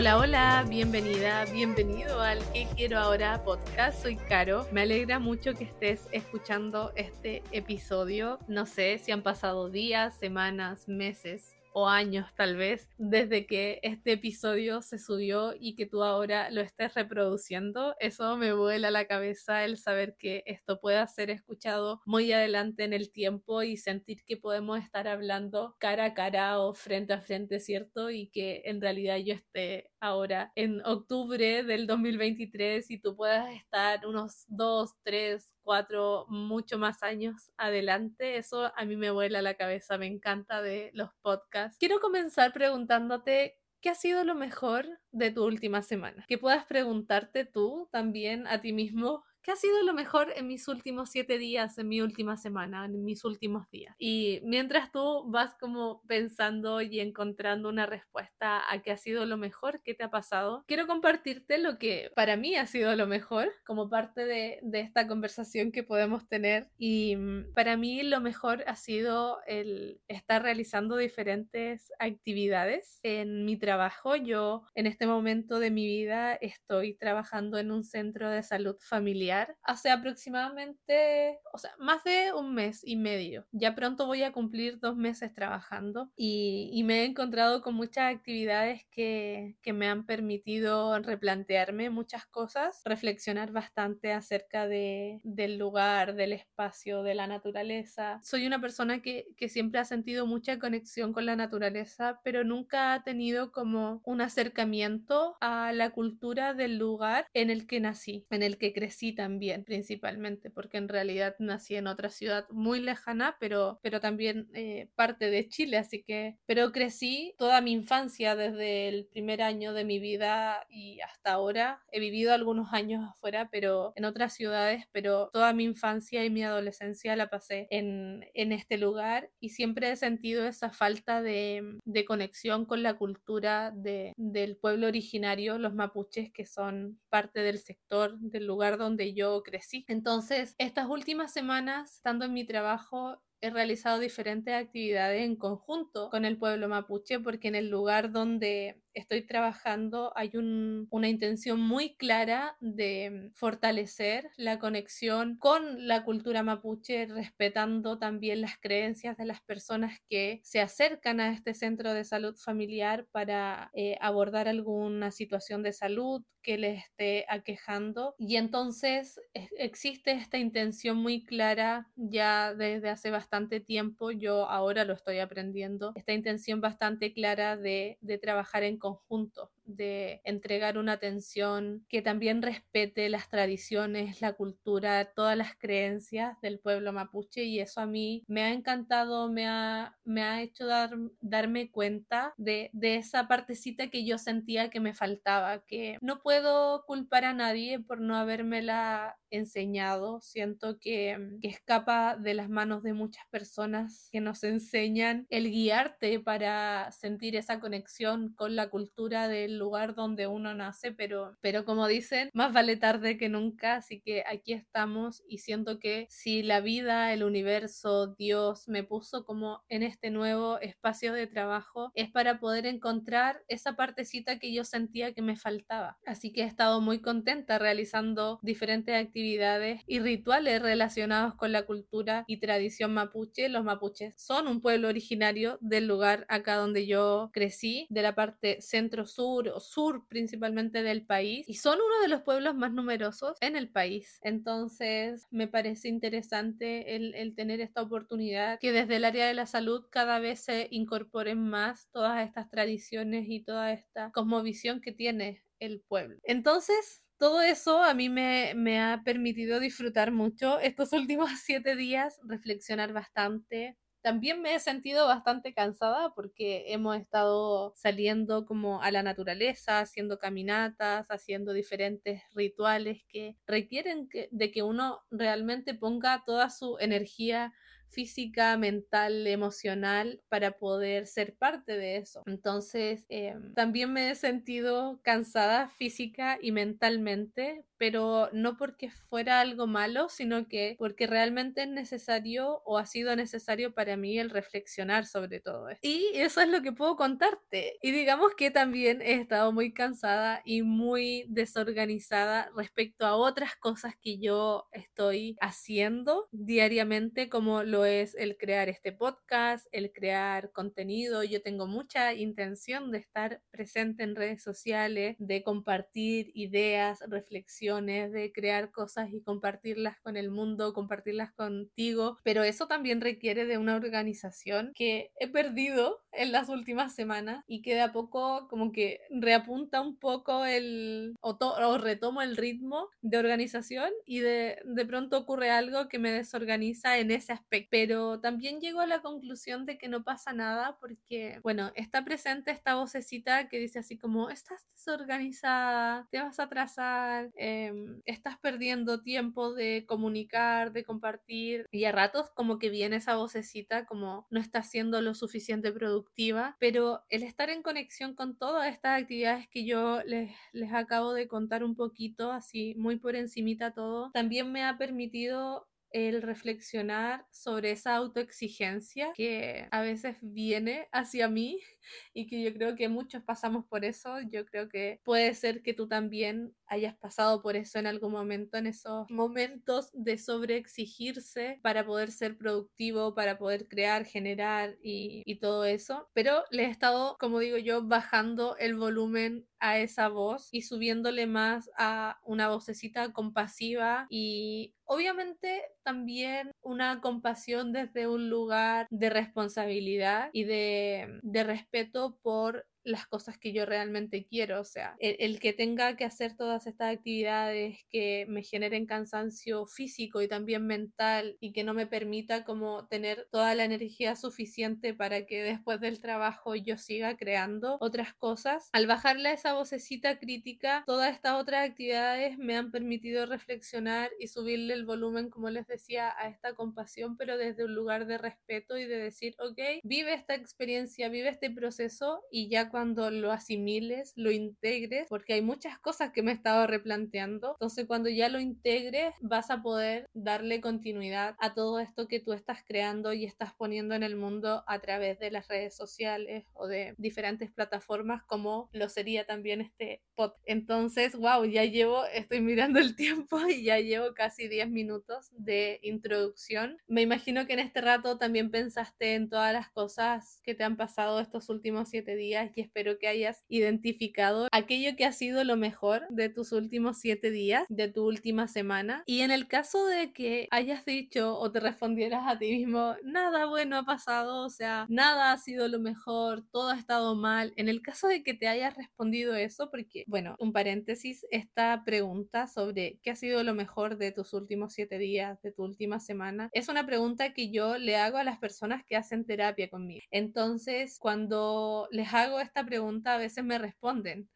Hola, hola, bienvenida, bienvenido al ¿Qué quiero ahora? podcast. Soy Caro. Me alegra mucho que estés escuchando este episodio. No sé si han pasado días, semanas, meses o años tal vez desde que este episodio se subió y que tú ahora lo estés reproduciendo. Eso me vuela la cabeza el saber que esto pueda ser escuchado muy adelante en el tiempo y sentir que podemos estar hablando cara a cara o frente a frente, ¿cierto? Y que en realidad yo esté ahora en octubre del 2023 y tú puedas estar unos dos, tres, cuatro, mucho más años adelante. Eso a mí me vuela la cabeza, me encanta de los podcasts. Quiero comenzar preguntándote ¿Qué ha sido lo mejor de tu última semana? Que puedas preguntarte tú también a ti mismo ¿Qué ha sido lo mejor en mis últimos siete días, en mi última semana, en mis últimos días? Y mientras tú vas como pensando y encontrando una respuesta a qué ha sido lo mejor que te ha pasado, quiero compartirte lo que para mí ha sido lo mejor como parte de, de esta conversación que podemos tener. Y mm, para mí lo mejor ha sido el estar realizando diferentes actividades en mi trabajo. Yo en este momento de mi vida estoy trabajando en un centro de salud familiar hace aproximadamente, o sea, más de un mes y medio. Ya pronto voy a cumplir dos meses trabajando y, me he encontrado con muchas actividades que, que me han permitido replantearme muchas cosas, reflexionar bastante acerca de, del lugar, del espacio, de la naturaleza. Soy una persona que, que siempre ha sentido mucha conexión con la naturaleza, pero nunca ha tenido como un acercamiento a la cultura del lugar en el que nací, en el que crecí también, principalmente, porque en realidad nací en otra ciudad muy lejana, pero, pero también eh, parte de Chile, así que, pero crecí toda mi infancia desde el primer año de mi vida y hasta ahora. He vivido algunos años afuera, pero en otras ciudades, pero toda mi infancia y mi adolescencia la pasé en, en este lugar y siempre he sentido esa falta de, de conexión con la cultura de, del pueblo originario, los mapuches, que son parte del sector, del lugar donde yo crecí. Entonces, estas últimas semanas, estando en mi trabajo, he realizado diferentes actividades en conjunto con el pueblo mapuche porque en el lugar donde estoy trabajando hay una intención muy clara de fortalecer la conexión con la cultura mapuche, respetando también las creencias de las personas que se acercan a este centro de salud familiar para eh, abordar alguna situación de salud que les esté aquejando. Y entonces existe esta intención muy clara ya desde hace bastante tiempo, yo ahora lo estoy aprendiendo, esta intención bastante clara de, de trabajar en conjunto, de entregar una atención que también respete las tradiciones, la cultura, todas las creencias del pueblo mapuche y eso a mí me ha encantado, me ha, me ha hecho dar, darme cuenta de, de esa partecita que yo sentía que me faltaba, que no puedo culpar a nadie por no habérmela enseñado, siento que, que escapa de las manos de muchas personas que nos enseñan el guiarte para sentir esa conexión con la cultura del lugar donde uno nace, pero, pero como dicen, más vale tarde que nunca, así que aquí estamos y siento que si la vida, el universo, Dios me puso como en este nuevo espacio de trabajo, es para poder encontrar esa partecita que yo sentía que me faltaba. Así que he estado muy contenta realizando diferentes actividades y rituales relacionados con la cultura y tradición mapuche. Los mapuches son un pueblo originario del lugar acá donde yo crecí, de la parte centro-sur sur principalmente del país y son uno de los pueblos más numerosos en el país. Entonces me parece interesante el, tener esta oportunidad que desde el área de la salud cada vez se incorporen más todas estas tradiciones y toda esta cosmovisión que tiene el pueblo. Entonces, todo eso a mí me, ha permitido disfrutar mucho estos últimos siete días, reflexionar bastante, también me he sentido bastante cansada porque hemos estado saliendo como a la naturaleza, haciendo caminatas, haciendo diferentes rituales que requieren de que uno realmente ponga toda su energía física, mental, emocional para poder ser parte de eso. Entonces, em, también me he sentido cansada física y mentalmente pero no porque fuera algo malo, sino que porque realmente es necesario o ha sido necesario para mí el reflexionar sobre todo esto. Y eso es lo que puedo contarte. Y digamos que también he estado muy cansada y muy desorganizada respecto a otras cosas que yo estoy haciendo diariamente, como lo es el crear este podcast, el crear contenido. Yo tengo mucha intención de estar presente en redes sociales, de compartir ideas, reflexiones, de crear cosas y compartirlas con el mundo, compartirlas contigo, pero eso también requiere de una organización que he perdido en las últimas semanas y que de a poco como que reapunta un poco el o, o retomo el ritmo de organización y de, de pronto ocurre algo que me desorganiza en ese aspecto, pero también llego a la conclusión de que no pasa nada porque, bueno, está presente esta vocecita que dice así como, estás desorganizada, te vas a atrasar, em, estás perdiendo tiempo de comunicar, de compartir y a ratos como que viene esa vocecita como no está siendo lo suficiente productiva, pero el estar en conexión con todas estas actividades que yo les, les acabo de contar un poquito, así muy por encimita todo, también me ha permitido el reflexionar sobre esa autoexigencia que a veces viene hacia mí y que yo creo que muchos pasamos por eso. Yo creo que puede ser que tú también hayas pasado por eso en algún momento, en esos momentos de sobreexigirse para poder ser productivo, para poder crear, generar y, todo eso. Pero le he estado, como digo yo, bajando el volumen a esa voz y subiéndole más a una vocecita compasiva y obviamente también una compasión desde un lugar de responsabilidad y de respeto por las cosas que yo realmente quiero, o sea, el, que tenga que hacer todas estas actividades que me generen cansancio físico y también mental y que no me permita como tener toda la energía suficiente para que después del trabajo yo siga creando otras cosas, al bajarle esa vocecita crítica, todas estas otras actividades me han permitido reflexionar y subirle el volumen, como les decía, a esta compasión, pero desde un lugar de respeto y de decir, ok, vive esta experiencia, vive este proceso y ya cuando lo asimiles, lo integres, porque hay muchas cosas que me he estado replanteando. Entonces, cuando ya lo integres, vas a poder darle continuidad a todo esto que tú estás creando y estás poniendo en el mundo a través de las redes sociales o de diferentes plataformas, como lo sería también este pod. Entonces, wow, ya llevo, estoy mirando el tiempo y ya llevo casi 10 minutos de introducción. Me imagino que en este rato también pensaste en todas las cosas que te han pasado estos últimos 7 días espero que hayas identificado aquello que ha sido lo mejor de tus últimos siete días, de tu última semana. Y en el caso de que hayas dicho o te respondieras a ti mismo, nada bueno ha pasado, o sea, nada ha sido lo mejor, todo ha estado mal. En el caso de que te hayas respondido eso, porque, bueno, un paréntesis, esta pregunta sobre qué ha sido lo mejor de tus últimos siete días, de tu última semana, es una pregunta que yo le hago a las personas que hacen terapia conmigo. Entonces, cuando les hago esta pregunta a veces me responden,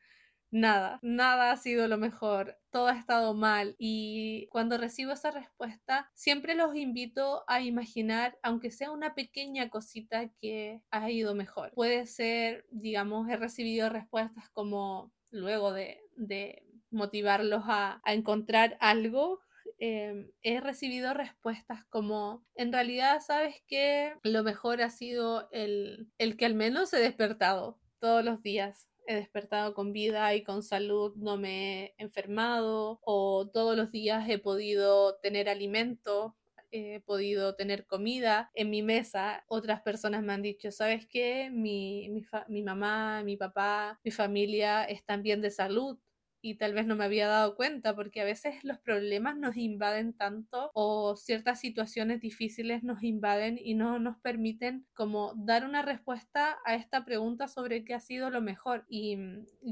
nada, nada ha sido lo mejor, todo ha estado mal y cuando recibo esa respuesta siempre los invito a imaginar, aunque sea una pequeña cosita que ha ido mejor. Puede ser, digamos, he recibido respuestas como luego de, motivarlos a, encontrar algo em, he recibido respuestas como, en realidad, ¿sabes que Lo mejor ha sido el, el que al menos he despertado todos los días he despertado con vida y con salud, no me he enfermado o todos los días he podido tener alimento, he podido tener comida en mi mesa. Otras personas me han dicho, ¿sabes qué? Mi, mi, mi mamá, mi papá, mi familia están bien de salud y tal vez no me había dado cuenta porque a veces los problemas nos invaden tanto o ciertas situaciones difíciles nos invaden y no nos permiten como dar una respuesta a esta pregunta sobre qué ha sido lo mejor. Y,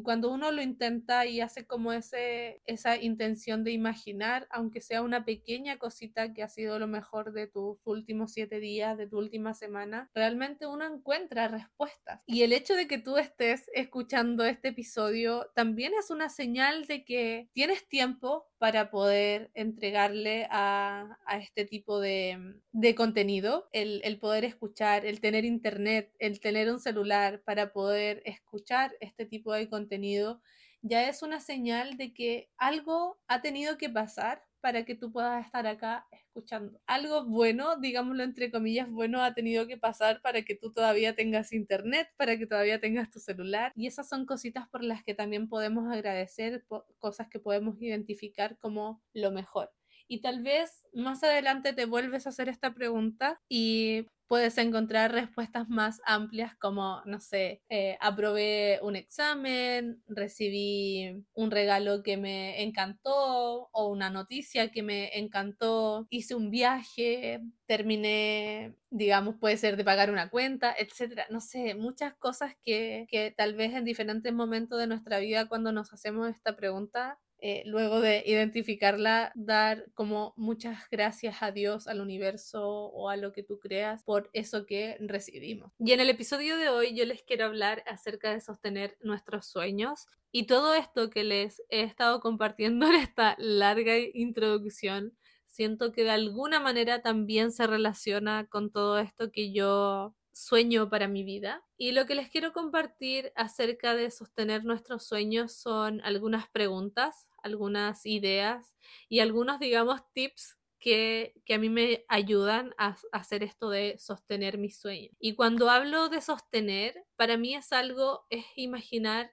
cuando uno lo intenta y hace como ese esa intención de imaginar aunque sea una pequeña cosita que ha sido lo mejor de tus últimos siete días de tu última semana realmente uno encuentra respuestas. Y el hecho de que tú estés escuchando este episodio también es una señal de que tienes tiempo para poder entregarle a, este tipo de, contenido, el, el, poder escuchar, el tener internet, el tener un celular para poder escuchar este tipo de contenido ya es una señal de que algo ha tenido que pasar para que tú puedas estar acá escuchando. Algo bueno, digámoslo entre comillas, bueno ha tenido que pasar para que tú todavía tengas internet, para que todavía tengas tu celular. Y esas son cositas por las que también podemos agradecer, cosas que podemos identificar como lo mejor. Y tal vez más adelante te vuelves a hacer esta pregunta y puedes encontrar respuestas más amplias como, no sé, eh, aprobé un examen, recibí un regalo que me encantó o una noticia que me encantó, hice un viaje, terminé, digamos, puede ser de pagar una cuenta, etcétera. No sé, muchas cosas que, que tal vez en diferentes momentos de nuestra vida cuando nos hacemos esta pregunta eh, luego de identificarla, dar como muchas gracias a Dios, al universo o a lo que tú creas por eso que recibimos. Y en el episodio de hoy yo les quiero hablar acerca de sostener nuestros sueños y todo esto que les he estado compartiendo en esta larga introducción. Siento que de alguna manera también se relaciona con todo esto que yo sueño para mi vida. Y lo que les quiero compartir acerca de sostener nuestros sueños son algunas preguntas, algunas ideas y algunos, digamos, tips que, que, a mí me ayudan a, hacer esto de sostener mis sueños. Y cuando hablo de sostener, para mí es algo, es imaginar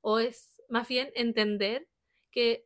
o es más bien entender que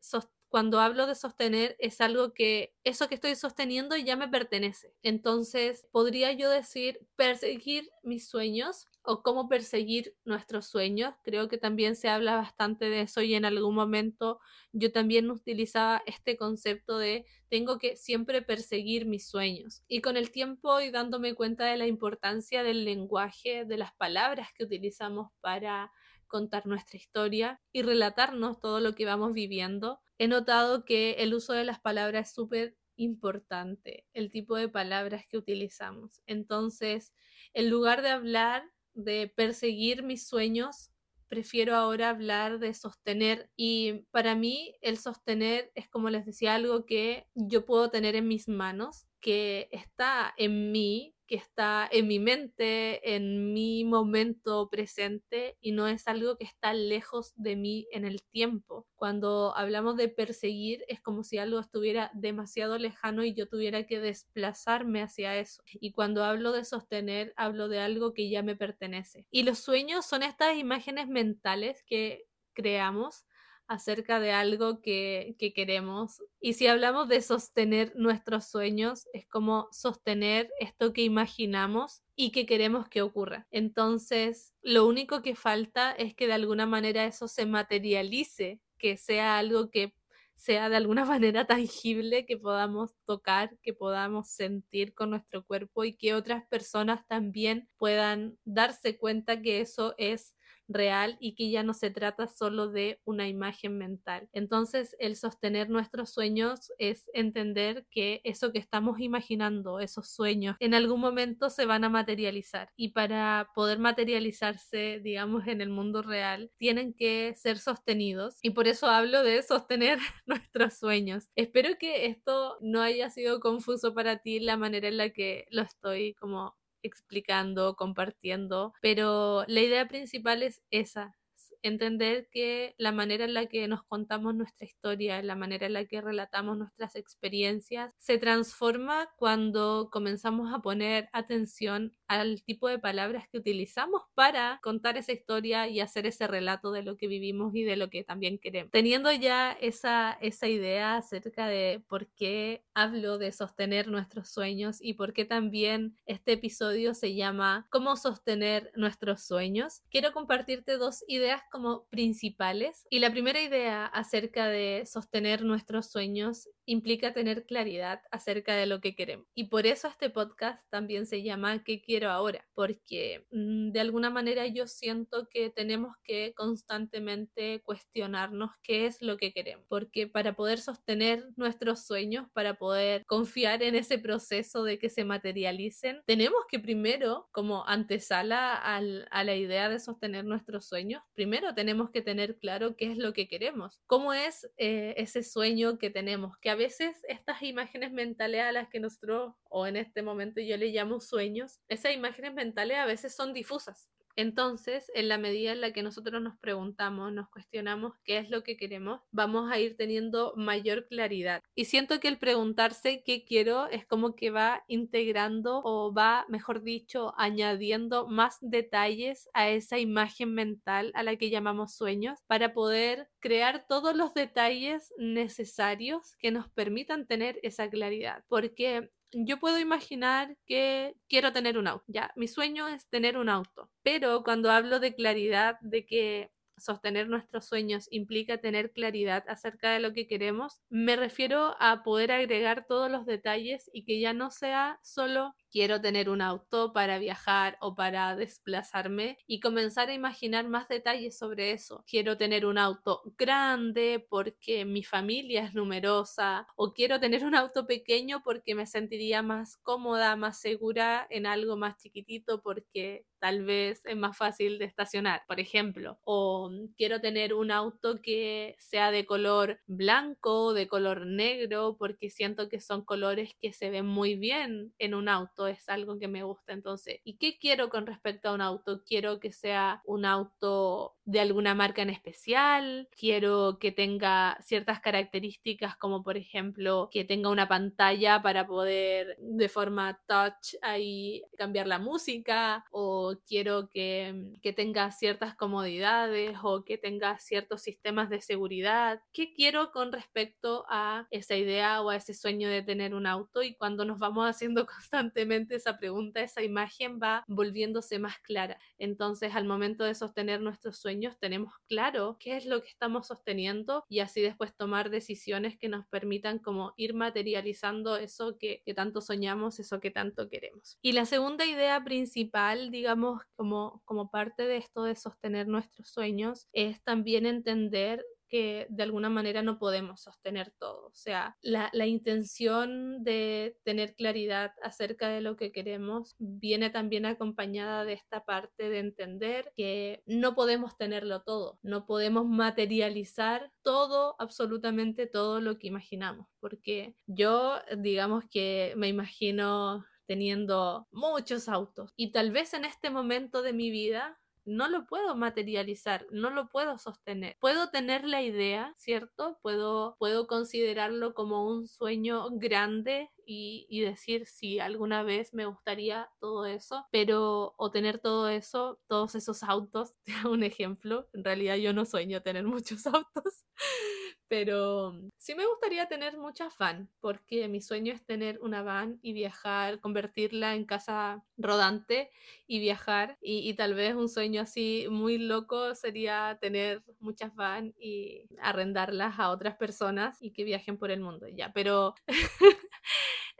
cuando hablo de sostener es algo que eso que estoy sosteniendo ya me pertenece. Entonces, podría yo decir perseguir mis sueños o cómo perseguir nuestros sueños. Creo que también se habla bastante de eso y en algún momento yo también utilizaba este concepto de tengo que siempre perseguir mis sueños. Y con el tiempo y dándome cuenta de la importancia del lenguaje, de las palabras que utilizamos para contar nuestra historia y relatarnos todo lo que vamos viviendo, he notado que el uso de las palabras es súper importante, el tipo de palabras que utilizamos. Entonces, en lugar de hablar de perseguir mis sueños, prefiero ahora hablar de sostener y para mí el sostener es como les decía algo que yo puedo tener en mis manos, que está en mí, que está en mi mente, en mi momento presente y no es algo que está lejos de mí en el tiempo. Cuando hablamos de perseguir es como si algo estuviera demasiado lejano y yo tuviera que desplazarme hacia eso. Y cuando hablo de sostener, hablo de algo que ya me pertenece. Y los sueños son estas imágenes mentales que creamos acerca de algo que, queremos. Y si hablamos de sostener nuestros sueños, es como sostener esto que imaginamos y que queremos que ocurra. Entonces, lo único que falta es que de alguna manera eso se materialice, que sea algo que sea de alguna manera tangible, que podamos tocar, que podamos sentir con nuestro cuerpo y que otras personas también puedan darse cuenta que eso es real y que ya no se trata solo de una imagen mental. Entonces, el sostener nuestros sueños es entender que eso que estamos imaginando, esos sueños, en algún momento se van a materializar y para poder materializarse, digamos, en el mundo real, tienen que ser sostenidos y por eso hablo de sostener nuestros sueños. Espero que esto no haya sido confuso para ti la manera en la que lo estoy como explicando, compartiendo, pero la idea principal es esa, entender que la manera en la que nos contamos nuestra historia, la manera en la que relatamos nuestras experiencias, se transforma cuando comenzamos a poner atención al tipo de palabras que utilizamos para contar esa historia y hacer ese relato de lo que vivimos y de lo que también queremos. Teniendo ya esa, esa idea acerca de por qué hablo de sostener nuestros sueños y por qué también este episodio se llama ¿Cómo sostener nuestros sueños? Quiero compartirte dos ideas como principales. Y la primera idea acerca de sostener nuestros sueños implica tener claridad acerca de lo que queremos. Y por eso este podcast también se llama ¿Qué quiero ahora? Porque mm, de alguna manera yo siento que tenemos que constantemente cuestionarnos qué es lo que queremos. Porque para poder sostener nuestros sueños, para poder confiar en ese proceso de que se materialicen, tenemos que primero, como antesala a la idea de sostener nuestros sueños, primero tenemos que tener claro qué es lo que queremos, cómo es eh, ese sueño que tenemos, que a veces estas imágenes mentales a las que nosotros, o en este momento yo le llamo sueños, esas imágenes mentales a veces son difusas Entonces, en la medida en la que nosotros nos preguntamos, nos cuestionamos qué es lo que queremos, vamos a ir teniendo mayor claridad. Y siento que el preguntarse qué quiero es como que va integrando o va, mejor dicho, añadiendo más detalles a esa imagen mental a la que llamamos sueños para poder crear todos los detalles necesarios que nos permitan tener esa claridad. Porque yo puedo imaginar que quiero tener un auto. Ya, mi sueño es tener un auto. Pero cuando hablo de claridad, de que sostener nuestros sueños implica tener claridad acerca de lo que queremos, me refiero a poder agregar todos los detalles y que ya no sea solo quiero tener un auto para viajar o para desplazarme y comenzar a imaginar más detalles sobre eso. Quiero tener un auto grande porque mi familia es numerosa o quiero tener un auto pequeño porque me sentiría más cómoda, más segura en algo más chiquitito porque tal vez es más fácil de estacionar, por ejemplo. O quiero tener un auto que sea de color blanco, de color negro, porque siento que son colores que se ven muy bien en un auto es algo que me gusta. Entonces, ¿y qué quiero con respecto a un auto? Quiero que sea un auto de alguna marca en especial, quiero que tenga ciertas características como por ejemplo que tenga una pantalla para poder de forma touch ahí cambiar la música o quiero que, que tenga ciertas comodidades o que tenga ciertos sistemas de seguridad. ¿Qué quiero con respecto a esa idea o a ese sueño de tener un auto? Y cuando nos vamos haciendo constantemente esa pregunta, esa imagen va volviéndose más clara. Entonces al momento de sostener nuestros tenemos claro qué es lo que estamos sosteniendo y así después tomar decisiones que nos permitan como ir materializando eso que, que tanto soñamos, eso que tanto queremos. Y la segunda idea principal, digamos, como, como parte de esto de sostener nuestros sueños, es también entender que de alguna manera no podemos sostener todo. O sea, la, la, intención de tener claridad acerca de lo que queremos viene también acompañada de esta parte de entender que no podemos tenerlo todo, no podemos materializar todo, absolutamente todo lo que imaginamos, porque yo digamos que me imagino teniendo muchos autos y tal vez en este momento de mi vida no lo puedo materializar, no lo puedo sostener. Puedo tener la idea, ¿cierto? Puedo, puedo considerarlo como un sueño grande y, y, decir si alguna vez me gustaría todo eso, pero o tener todo eso, todos esos autos, un ejemplo, en realidad yo no sueño tener muchos autos, pero sí me gustaría tener muchas van, porque mi sueño es tener una van y viajar, convertirla en casa rodante y viajar. Y, tal vez un sueño así muy loco sería tener muchas van y arrendarlas a otras personas y que viajen por el mundo. Ya, pero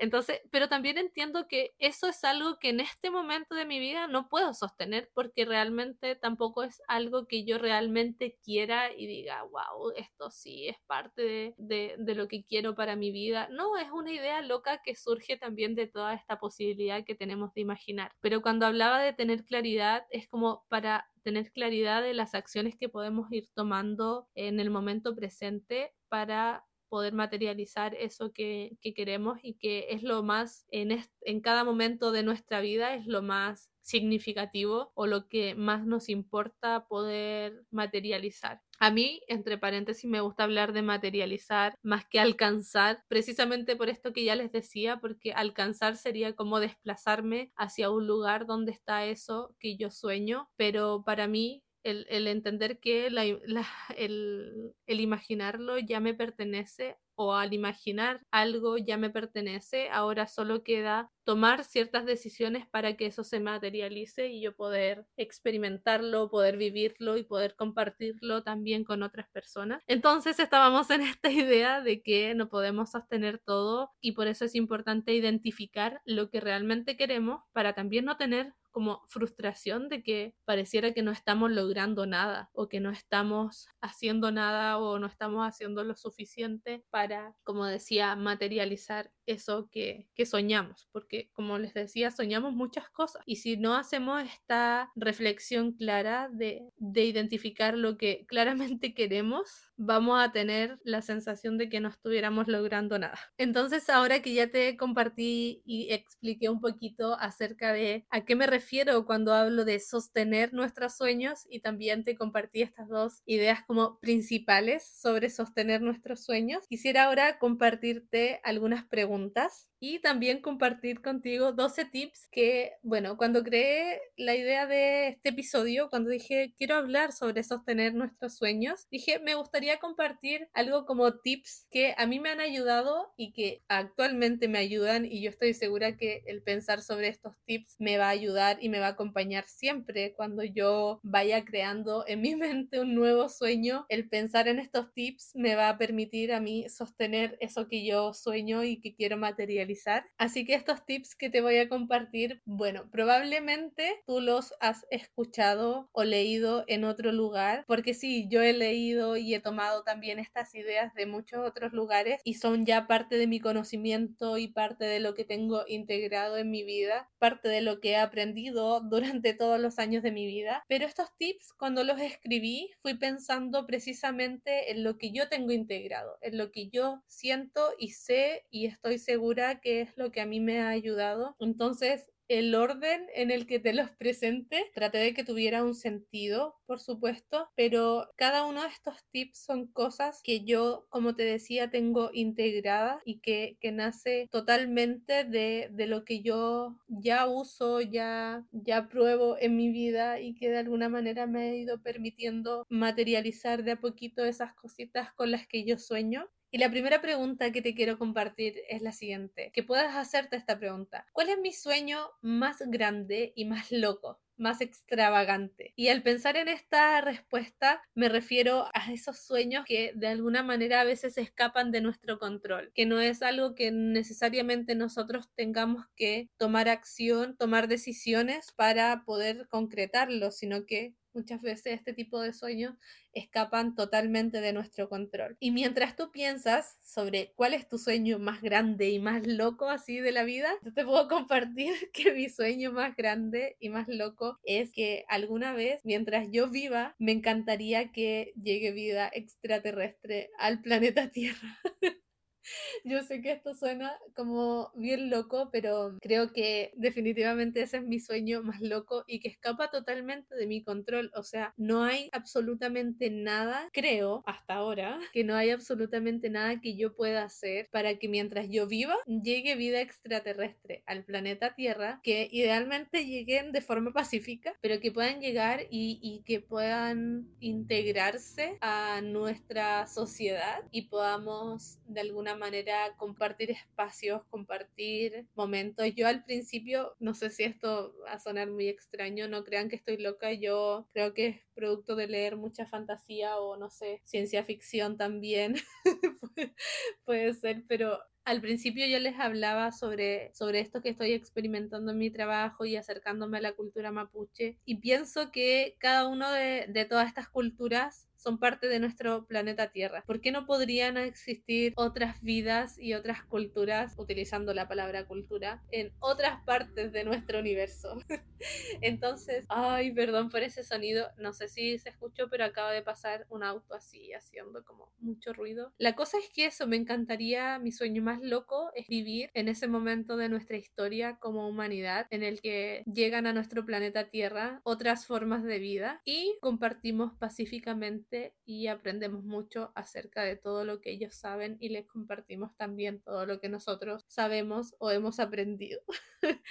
Entonces, pero también entiendo que eso es algo que en este momento de mi vida no puedo sostener porque realmente tampoco es algo que yo realmente quiera y diga, wow, esto sí es parte de, de, de lo que quiero para mi vida. No, es una idea loca que surge también de toda esta posibilidad que tenemos de imaginar. Pero cuando hablaba de tener claridad, es como para tener claridad de las acciones que podemos ir tomando en el momento presente para poder materializar eso que, que queremos y que es lo más, en, en cada momento de nuestra vida, es lo más significativo o lo que más nos importa poder materializar. A mí, entre paréntesis, me gusta hablar de materializar más que alcanzar, precisamente por esto que ya les decía, porque alcanzar sería como desplazarme hacia un lugar donde está eso que yo sueño, pero para mí el, entender que el, el imaginarlo ya me pertenece o al imaginar algo ya me pertenece, ahora solo queda tomar ciertas decisiones para que eso se materialice y yo poder experimentarlo, poder vivirlo y poder compartirlo también con otras personas. Entonces estábamos en esta idea de que no podemos sostener todo y por eso es importante identificar lo que realmente queremos para también no tener como frustración de que pareciera que no estamos logrando nada o que no estamos haciendo nada o no estamos haciendo lo suficiente para, como decía, materializar eso que, que soñamos, porque como les decía, soñamos muchas cosas y si no hacemos esta reflexión clara de, de identificar lo que claramente queremos, vamos a tener la sensación de que no estuviéramos logrando nada. Entonces, ahora que ya te compartí y expliqué un poquito acerca de a qué me refiero cuando hablo de sostener nuestros sueños y también te compartí estas dos ideas como principales sobre sostener nuestros sueños, quisiera ahora compartirte algunas preguntas preguntas y también compartir contigo 12 tips que, bueno, cuando creé la idea de este episodio, cuando dije quiero hablar sobre sostener nuestros sueños, dije me gustaría compartir algo como tips que a mí me han ayudado y que actualmente me ayudan y yo estoy segura que el pensar sobre estos tips me va a ayudar y me va a acompañar siempre cuando yo vaya creando en mi mente un nuevo sueño. El pensar en estos tips me va a permitir a mí sostener eso que yo sueño y que quiero materializar Así que estos tips que te voy a compartir, bueno, probablemente tú los has escuchado o leído en otro lugar, porque sí, yo he leído y he tomado también estas ideas de muchos otros lugares y son ya parte de mi conocimiento y parte de lo que tengo integrado en mi vida, parte de lo que he aprendido durante todos los años de mi vida. Pero estos tips, cuando los escribí, fui pensando precisamente en lo que yo tengo integrado, en lo que yo siento y sé y estoy segura que es lo que a mí me ha ayudado. Entonces, el orden en el que te los presente, traté de que tuviera un sentido, por supuesto, pero cada uno de estos tips son cosas que yo, como te decía, tengo integradas y que, que nace totalmente de, de, lo que yo ya uso, ya, ya pruebo en mi vida y que de alguna manera me ha ido permitiendo materializar de a poquito esas cositas con las que yo sueño. Y la primera pregunta que te quiero compartir es la siguiente, que puedas hacerte esta pregunta. ¿Cuál es mi sueño más grande y más loco? más extravagante. Y al pensar en esta respuesta me refiero a esos sueños que de alguna manera a veces escapan de nuestro control, que no es algo que necesariamente nosotros tengamos que tomar acción, tomar decisiones para poder concretarlo, sino que Muchas veces este tipo de sueños escapan totalmente de nuestro control. Y mientras tú piensas sobre cuál es tu sueño más grande y más loco así de la vida, yo te puedo compartir que mi sueño más grande y más loco es que alguna vez, mientras yo viva, me encantaría que llegue vida extraterrestre al planeta Tierra. Yo sé que esto suena como bien loco, pero creo que definitivamente ese es mi sueño más loco y que escapa totalmente de mi control. O sea, no hay absolutamente nada, creo, hasta ahora, que no hay absolutamente nada que yo pueda hacer para que mientras yo viva llegue vida extraterrestre al planeta Tierra, que idealmente lleguen de forma pacífica, pero que puedan llegar y, y que puedan integrarse a nuestra sociedad y podamos de alguna manera compartir espacios, compartir momentos. Yo al principio, no sé si esto va a sonar muy extraño, no crean que estoy loca, yo creo que es producto de leer mucha fantasía o no sé, ciencia ficción también, puede ser, pero al principio yo les hablaba sobre, sobre esto que estoy experimentando en mi trabajo y acercándome a la cultura mapuche y pienso que cada uno de, de todas estas culturas son parte de nuestro planeta Tierra. ¿Por qué no podrían existir otras vidas y otras culturas, utilizando la palabra cultura, en otras partes de nuestro universo? Entonces, ay, perdón por ese sonido, no sé si se escuchó, pero acaba de pasar un auto así, haciendo como mucho ruido. La cosa es que eso, me encantaría, mi sueño más loco es vivir en ese momento de nuestra historia como humanidad, en el que llegan a nuestro planeta Tierra otras formas de vida y compartimos pacíficamente y aprendemos mucho acerca de todo lo que ellos saben y les compartimos también todo lo que nosotros sabemos o hemos aprendido.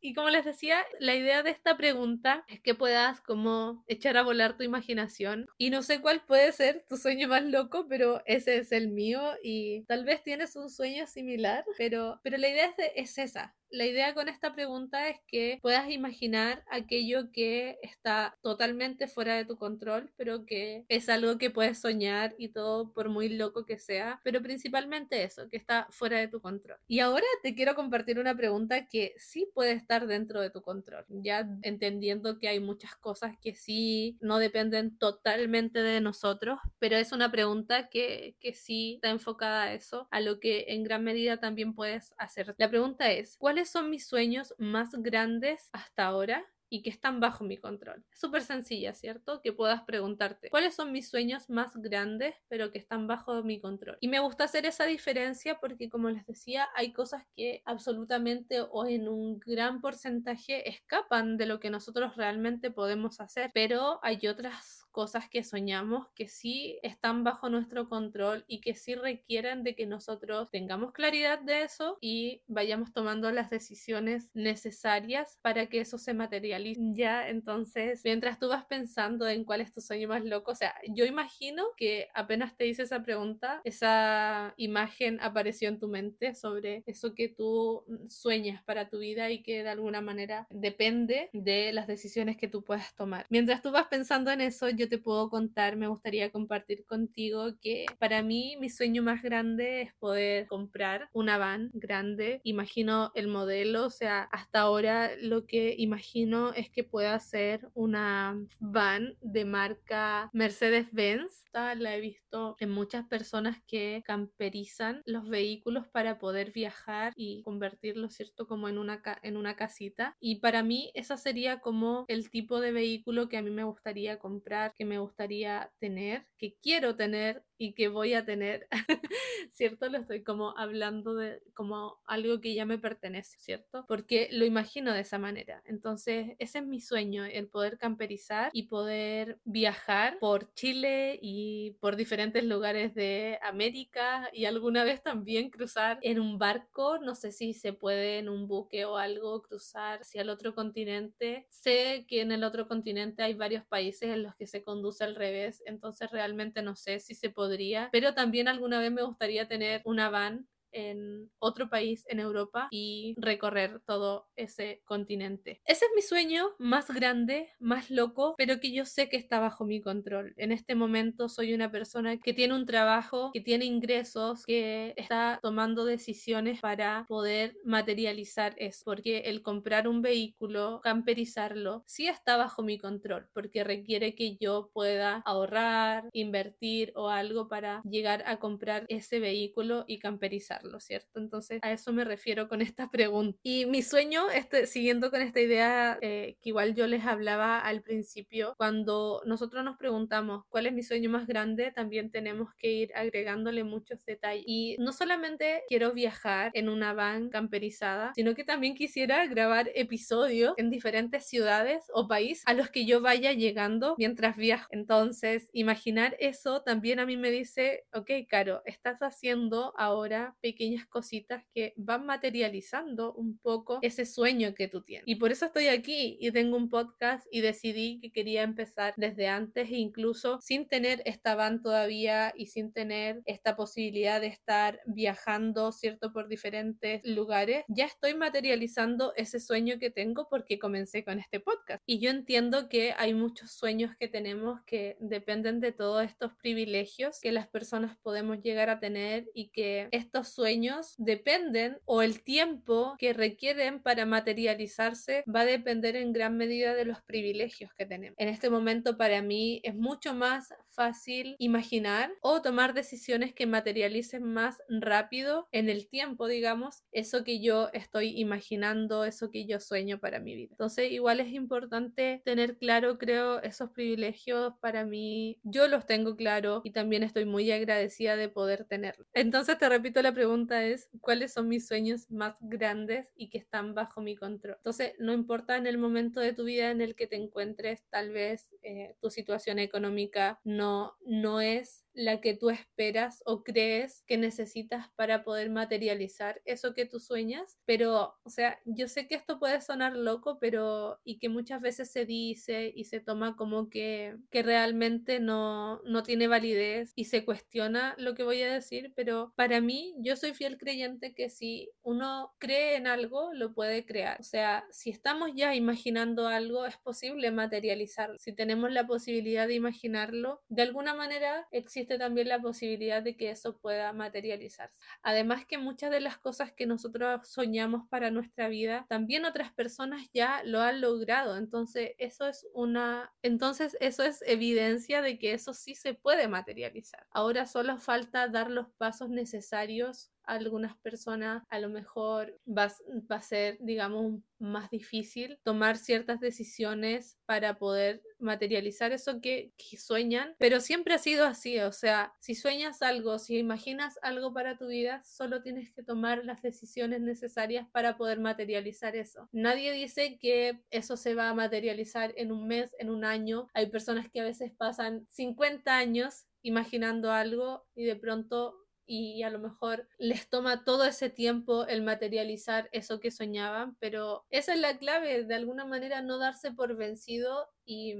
Y como les decía, la idea de esta pregunta es que puedas como echar a volar tu imaginación. Y no sé cuál puede ser tu sueño más loco, pero ese es el mío y tal vez tienes un sueño similar, pero, pero la idea es, es esa, la idea con esta pregunta es que puedas imaginar aquello que está totalmente fuera de tu control, pero que es algo que puedes soñar y todo por muy loco que sea, pero principalmente eso, que está fuera de tu control. Y ahora te quiero compartir una pregunta que sí puede estar dentro de tu control, ya entendiendo que hay muchas cosas que sí no dependen totalmente de nosotros, pero es una pregunta que, que sí está enfocada a eso, a lo que en gran medida también puedes hacer. La pregunta es, ¿cuáles son mis sueños más grandes hasta ahora? y que están bajo mi control. Es súper sencilla, ¿cierto? Que puedas preguntarte cuáles son mis sueños más grandes pero que están bajo mi control. Y me gusta hacer esa diferencia porque como les decía, hay cosas que absolutamente o en un gran porcentaje escapan de lo que nosotros realmente podemos hacer, pero hay otras cosas que soñamos que sí están bajo nuestro control y que sí requieren de que nosotros tengamos claridad de eso y vayamos tomando las decisiones necesarias para que eso se materialice. Ya, entonces, mientras tú vas pensando en cuál es tu sueño más loco, o sea, yo imagino que apenas te hice esa pregunta, esa imagen apareció en tu mente sobre eso que tú sueñas para tu vida y que de alguna manera depende de las decisiones que tú puedas tomar. Mientras tú vas pensando en eso, yo te puedo contar, me gustaría compartir contigo que para mí mi sueño más grande es poder comprar una van grande. Imagino el modelo, o sea, hasta ahora lo que imagino es que pueda ser una van de marca Mercedes-Benz. La he visto en muchas personas que camperizan los vehículos para poder viajar y convertirlo, ¿cierto? Como en una, en una casita. Y para mí esa sería como el tipo de vehículo que a mí me gustaría comprar que me gustaría tener, que quiero tener y que voy a tener, ¿cierto? Lo estoy como hablando de como algo que ya me pertenece, ¿cierto? Porque lo imagino de esa manera. Entonces, ese es mi sueño, el poder camperizar y poder viajar por Chile y por diferentes lugares de América y alguna vez también cruzar en un barco, no sé si se puede en un buque o algo cruzar hacia el otro continente. Sé que en el otro continente hay varios países en los que se conduce al revés, entonces realmente no sé si se podría, pero también alguna vez me gustaría tener una van en otro país en Europa y recorrer todo ese continente. Ese es mi sueño más grande, más loco, pero que yo sé que está bajo mi control. En este momento soy una persona que tiene un trabajo, que tiene ingresos, que está tomando decisiones para poder materializar eso, porque el comprar un vehículo, camperizarlo, sí está bajo mi control, porque requiere que yo pueda ahorrar, invertir o algo para llegar a comprar ese vehículo y camperizar ¿cierto? Entonces a eso me refiero con esta pregunta. Y mi sueño, este, siguiendo con esta idea eh, que igual yo les hablaba al principio, cuando nosotros nos preguntamos cuál es mi sueño más grande, también tenemos que ir agregándole muchos detalles. Y no solamente quiero viajar en una van camperizada, sino que también quisiera grabar episodios en diferentes ciudades o países a los que yo vaya llegando mientras viajo. Entonces, imaginar eso también a mí me dice, ok, Caro, estás haciendo ahora pequeñas cositas que van materializando un poco ese sueño que tú tienes. Y por eso estoy aquí y tengo un podcast y decidí que quería empezar desde antes e incluso sin tener esta van todavía y sin tener esta posibilidad de estar viajando, ¿cierto? Por diferentes lugares, ya estoy materializando ese sueño que tengo porque comencé con este podcast. Y yo entiendo que hay muchos sueños que tenemos que dependen de todos estos privilegios que las personas podemos llegar a tener y que estos sueños dependen o el tiempo que requieren para materializarse va a depender en gran medida de los privilegios que tenemos. En este momento para mí es mucho más fácil imaginar o tomar decisiones que materialicen más rápido en el tiempo, digamos, eso que yo estoy imaginando, eso que yo sueño para mi vida. Entonces, igual es importante tener claro, creo, esos privilegios para mí. Yo los tengo claro y también estoy muy agradecida de poder tenerlos. Entonces, te repito la pregunta es, ¿cuáles son mis sueños más grandes y que están bajo mi control? Entonces, no importa en el momento de tu vida en el que te encuentres, tal vez eh, tu situación económica no no, es la que tú esperas o crees que necesitas para poder materializar eso que tú sueñas. Pero, o sea, yo sé que esto puede sonar loco, pero y que muchas veces se dice y se toma como que, que realmente no, no tiene validez y se cuestiona lo que voy a decir, pero para mí yo soy fiel creyente que si uno cree en algo, lo puede crear. O sea, si estamos ya imaginando algo, es posible materializarlo. Si tenemos la posibilidad de imaginarlo, de alguna manera existe también la posibilidad de que eso pueda materializarse. Además que muchas de las cosas que nosotros soñamos para nuestra vida, también otras personas ya lo han logrado. Entonces, eso es una entonces eso es evidencia de que eso sí se puede materializar. Ahora solo falta dar los pasos necesarios algunas personas a lo mejor va, va, a ser, digamos, más difícil tomar ciertas decisiones para poder materializar eso que, que, sueñan, pero siempre ha sido así, o sea, si sueñas algo, si imaginas algo para tu vida, solo tienes que tomar las decisiones necesarias para poder materializar eso. Nadie dice que eso se va a materializar en un mes, en un año. Hay personas que a veces pasan 50 años imaginando algo y de pronto y a lo mejor les toma todo ese tiempo el materializar eso que soñaban, pero esa es la clave, de alguna manera no darse por vencido y,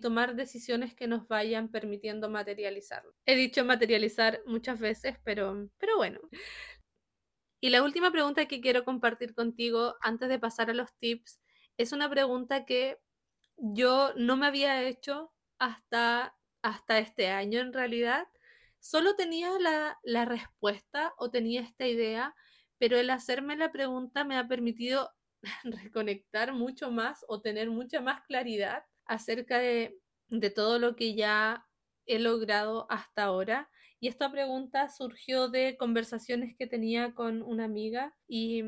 tomar decisiones que nos vayan permitiendo materializarlo. He dicho materializar muchas veces, pero, pero bueno. Y la última pregunta que quiero compartir contigo antes de pasar a los tips es una pregunta que yo no me había hecho hasta, hasta este año en realidad Solo tenía la, respuesta o tenía esta idea, pero el hacerme la pregunta me ha permitido reconectar mucho más o tener mucha más claridad acerca de, de todo lo que ya he logrado hasta ahora. Y esta pregunta surgió de conversaciones que tenía con una amiga y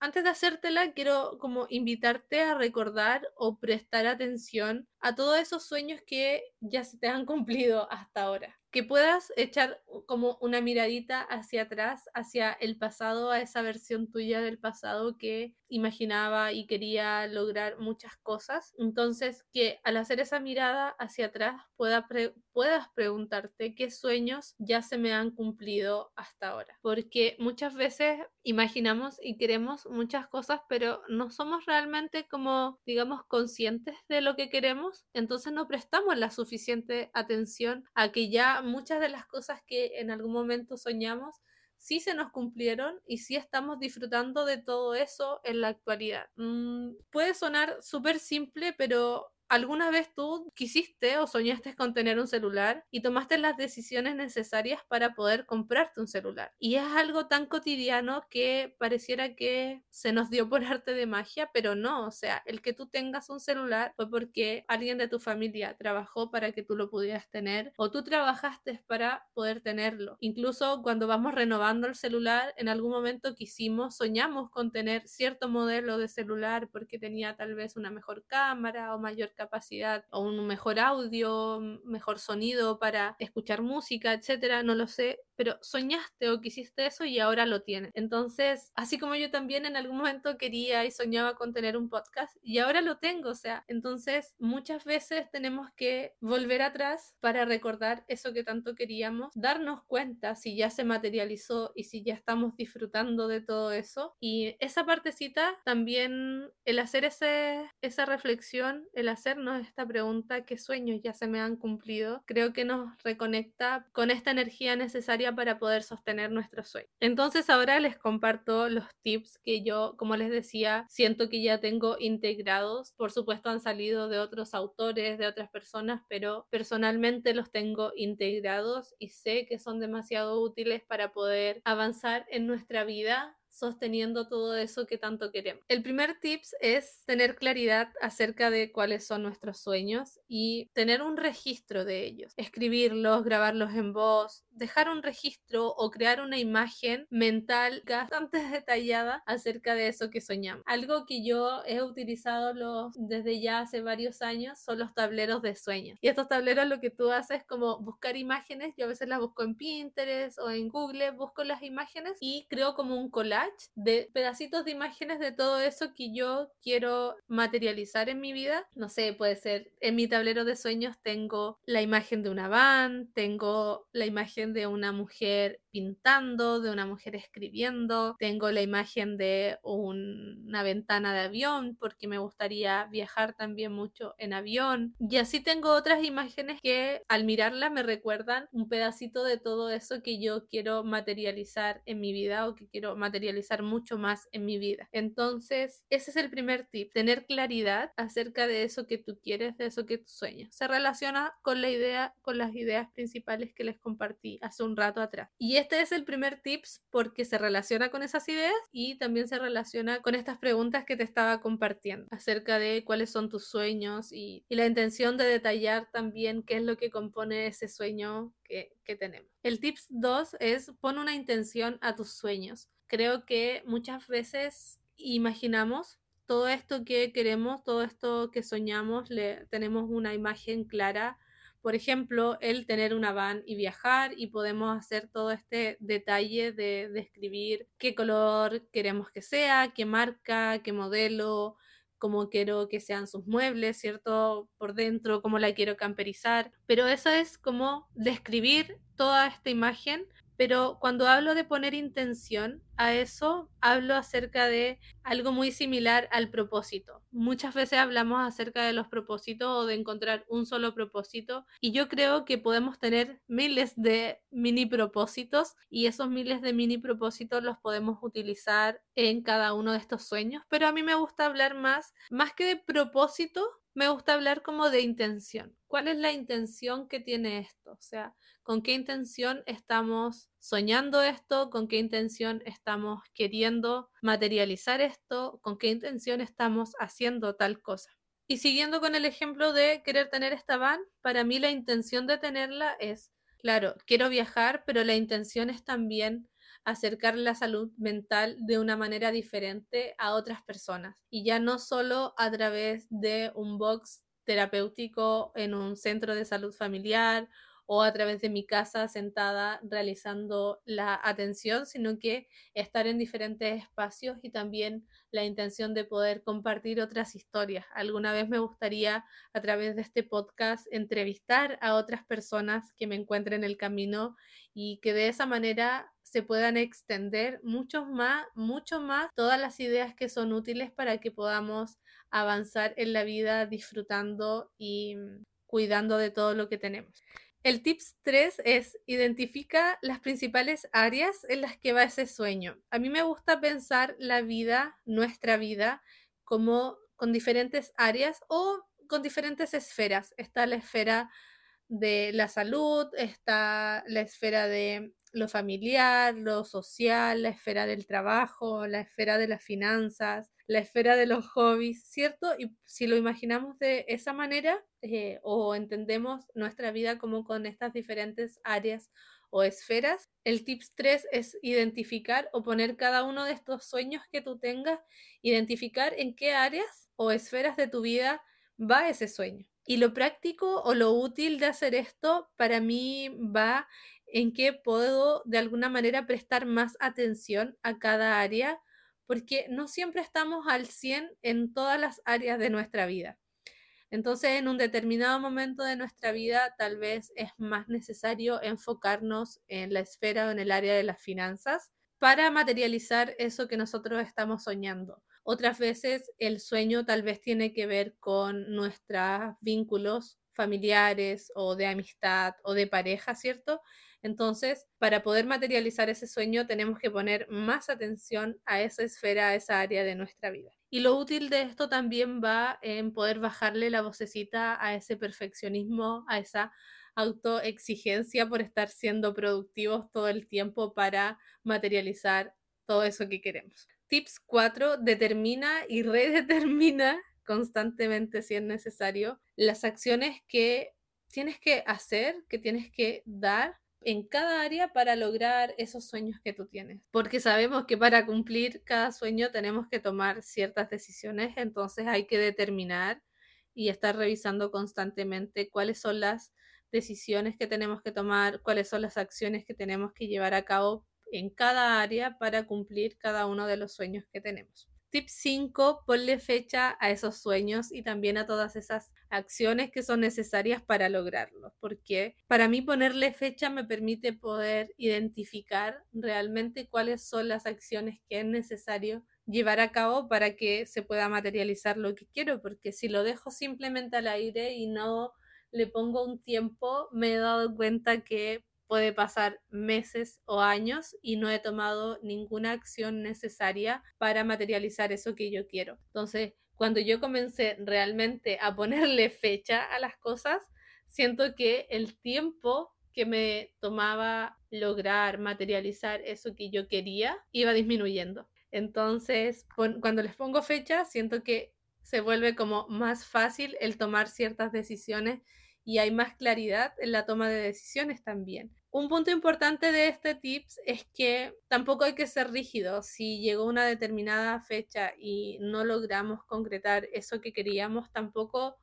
antes de hacértela quiero como invitarte a recordar o prestar atención a todos esos sueños que ya se te han cumplido hasta ahora que puedas echar como una miradita hacia atrás, hacia el pasado, a esa versión tuya del pasado que imaginaba y quería lograr muchas cosas. Entonces, que al hacer esa mirada hacia atrás pueda puedas preguntarte qué sueños ya se me han cumplido hasta ahora. Porque muchas veces imaginamos y queremos muchas cosas, pero no somos realmente como, digamos, conscientes de lo que queremos. Entonces no prestamos la suficiente atención a que ya muchas de las cosas que en algún momento soñamos sí se nos cumplieron y sí estamos disfrutando de todo eso en la actualidad. Mm, puede sonar súper simple, pero ¿Alguna vez tú quisiste o soñaste con tener un celular y tomaste las decisiones necesarias para poder comprarte un celular? Y es algo tan cotidiano que pareciera que se nos dio por arte de magia, pero no, o sea, el que tú tengas un celular fue porque alguien de tu familia trabajó para que tú lo pudieras tener o tú trabajaste para poder tenerlo. Incluso cuando vamos renovando el celular, en algún momento quisimos, soñamos con tener cierto modelo de celular porque tenía tal vez una mejor cámara o mayor capacidad o un mejor audio, mejor sonido para escuchar música, etcétera, no lo sé, pero soñaste o quisiste eso y ahora lo tienes. Entonces, así como yo también en algún momento quería y soñaba con tener un podcast y ahora lo tengo, o sea, entonces muchas veces tenemos que volver atrás para recordar eso que tanto queríamos, darnos cuenta si ya se materializó y si ya estamos disfrutando de todo eso. Y esa partecita también, el hacer ese, esa reflexión, el hacernos esta pregunta, ¿qué sueños ya se me han cumplido? Creo que nos reconecta con esta energía necesaria para poder sostener nuestro sueño. Entonces ahora les comparto los tips que yo, como les decía, siento que ya tengo integrados. Por supuesto han salido de otros autores, de otras personas, pero personalmente los tengo integrados y sé que son demasiado útiles para poder avanzar en nuestra vida sosteniendo todo eso que tanto queremos. El primer tips es tener claridad acerca de cuáles son nuestros sueños y tener un registro de ellos, escribirlos, grabarlos en voz, dejar un registro o crear una imagen mental bastante detallada acerca de eso que soñamos. Algo que yo he utilizado desde ya hace varios años son los tableros de sueños. Y estos tableros lo que tú haces es como buscar imágenes, yo a veces las busco en Pinterest o en Google, busco las imágenes y creo como un collage de pedacitos de imágenes de todo eso que yo quiero materializar en mi vida. No sé, puede ser en mi tablero de sueños tengo la imagen de una van, tengo la imagen de una mujer pintando, de una mujer escribiendo, tengo la imagen de una ventana de avión porque me gustaría viajar también mucho en avión y así tengo otras imágenes que al mirarlas me recuerdan un pedacito de todo eso que yo quiero materializar en mi vida o que quiero materializar mucho más en mi vida. Entonces, ese es el primer tip, tener claridad acerca de eso que tú quieres, de eso que tú sueñas. Se relaciona con la idea, con las ideas principales que les compartí hace un rato atrás. Y este es el primer tips porque se relaciona con esas ideas y también se relaciona con estas preguntas que te estaba compartiendo acerca de cuáles son tus sueños y, la intención de detallar también qué es lo que compone ese sueño que, que tenemos. El tips 2 es pon una intención a tus sueños. Creo que muchas veces imaginamos todo esto que queremos, todo esto que soñamos, le, tenemos una imagen clara. Por ejemplo, el tener una van y viajar y podemos hacer todo este detalle de describir qué color queremos que sea, qué marca, qué modelo, cómo quiero que sean sus muebles, ¿cierto? Por dentro, cómo la quiero camperizar. Pero eso es como describir toda esta imagen pero cuando hablo de poner intención a eso, hablo acerca de algo muy similar al propósito. Muchas veces hablamos acerca de los propósitos o de encontrar un solo propósito y yo creo que podemos tener miles de mini propósitos y esos miles de mini propósitos los podemos utilizar en cada uno de estos sueños, pero a mí me gusta hablar más, más que de propósito, me gusta hablar como de intención. ¿Cuál es la intención que tiene esto? O sea, con qué intención estamos soñando esto, con qué intención estamos queriendo materializar esto, con qué intención estamos haciendo tal cosa. Y siguiendo con el ejemplo de querer tener esta van, para mí la intención de tenerla es, claro, quiero viajar, pero la intención es también acercar la salud mental de una manera diferente a otras personas. Y ya no solo a través de un box terapéutico en un centro de salud familiar o a través de mi casa sentada realizando la atención, sino que estar en diferentes espacios y también la intención de poder compartir otras historias. Alguna vez me gustaría a través de este podcast entrevistar a otras personas que me encuentren en el camino y que de esa manera se puedan extender mucho más, mucho más todas las ideas que son útiles para que podamos avanzar en la vida disfrutando y cuidando de todo lo que tenemos. El tips 3 es identifica las principales áreas en las que va ese sueño. A mí me gusta pensar la vida, nuestra vida, como con diferentes áreas o con diferentes esferas. Está la esfera de la salud, está la esfera de lo familiar, lo social, la esfera del trabajo, la esfera de las finanzas, la esfera de los hobbies, ¿cierto? Y si lo imaginamos de esa manera eh, o entendemos nuestra vida como con estas diferentes áreas o esferas, el tips 3 es identificar o poner cada uno de estos sueños que tú tengas, identificar en qué áreas o esferas de tu vida va ese sueño. Y lo práctico o lo útil de hacer esto para mí va en que puedo de alguna manera prestar más atención a cada área porque no siempre estamos al 100 en todas las áreas de nuestra vida. Entonces, en un determinado momento de nuestra vida, tal vez es más necesario enfocarnos en la esfera o en el área de las finanzas para materializar eso que nosotros estamos soñando. Otras veces el sueño tal vez tiene que ver con nuestros vínculos familiares o de amistad o de pareja, ¿cierto? Entonces, para poder materializar ese sueño tenemos que poner más atención a esa esfera, a esa área de nuestra vida. Y lo útil de esto también va en poder bajarle la vocecita a ese perfeccionismo, a esa autoexigencia por estar siendo productivos todo el tiempo para materializar todo eso que queremos. Tips 4. Determina y redetermina constantemente si es necesario las acciones que tienes que hacer, que tienes que dar en cada área para lograr esos sueños que tú tienes. Porque sabemos que para cumplir cada sueño tenemos que tomar ciertas decisiones, entonces hay que determinar y estar revisando constantemente cuáles son las decisiones que tenemos que tomar, cuáles son las acciones que tenemos que llevar a cabo en cada área para cumplir cada uno de los sueños que tenemos. Tip 5, ponle fecha a esos sueños y también a todas esas acciones que son necesarias para lograrlos, porque para mí ponerle fecha me permite poder identificar realmente cuáles son las acciones que es necesario llevar a cabo para que se pueda materializar lo que quiero, porque si lo dejo simplemente al aire y no le pongo un tiempo, me he dado cuenta que puede pasar meses o años y no he tomado ninguna acción necesaria para materializar eso que yo quiero. Entonces, cuando yo comencé realmente a ponerle fecha a las cosas, siento que el tiempo que me tomaba lograr materializar eso que yo quería iba disminuyendo. Entonces, cuando les pongo fecha, siento que se vuelve como más fácil el tomar ciertas decisiones y hay más claridad en la toma de decisiones también. Un punto importante de este tips es que tampoco hay que ser rígido. Si llegó una determinada fecha y no logramos concretar eso que queríamos, tampoco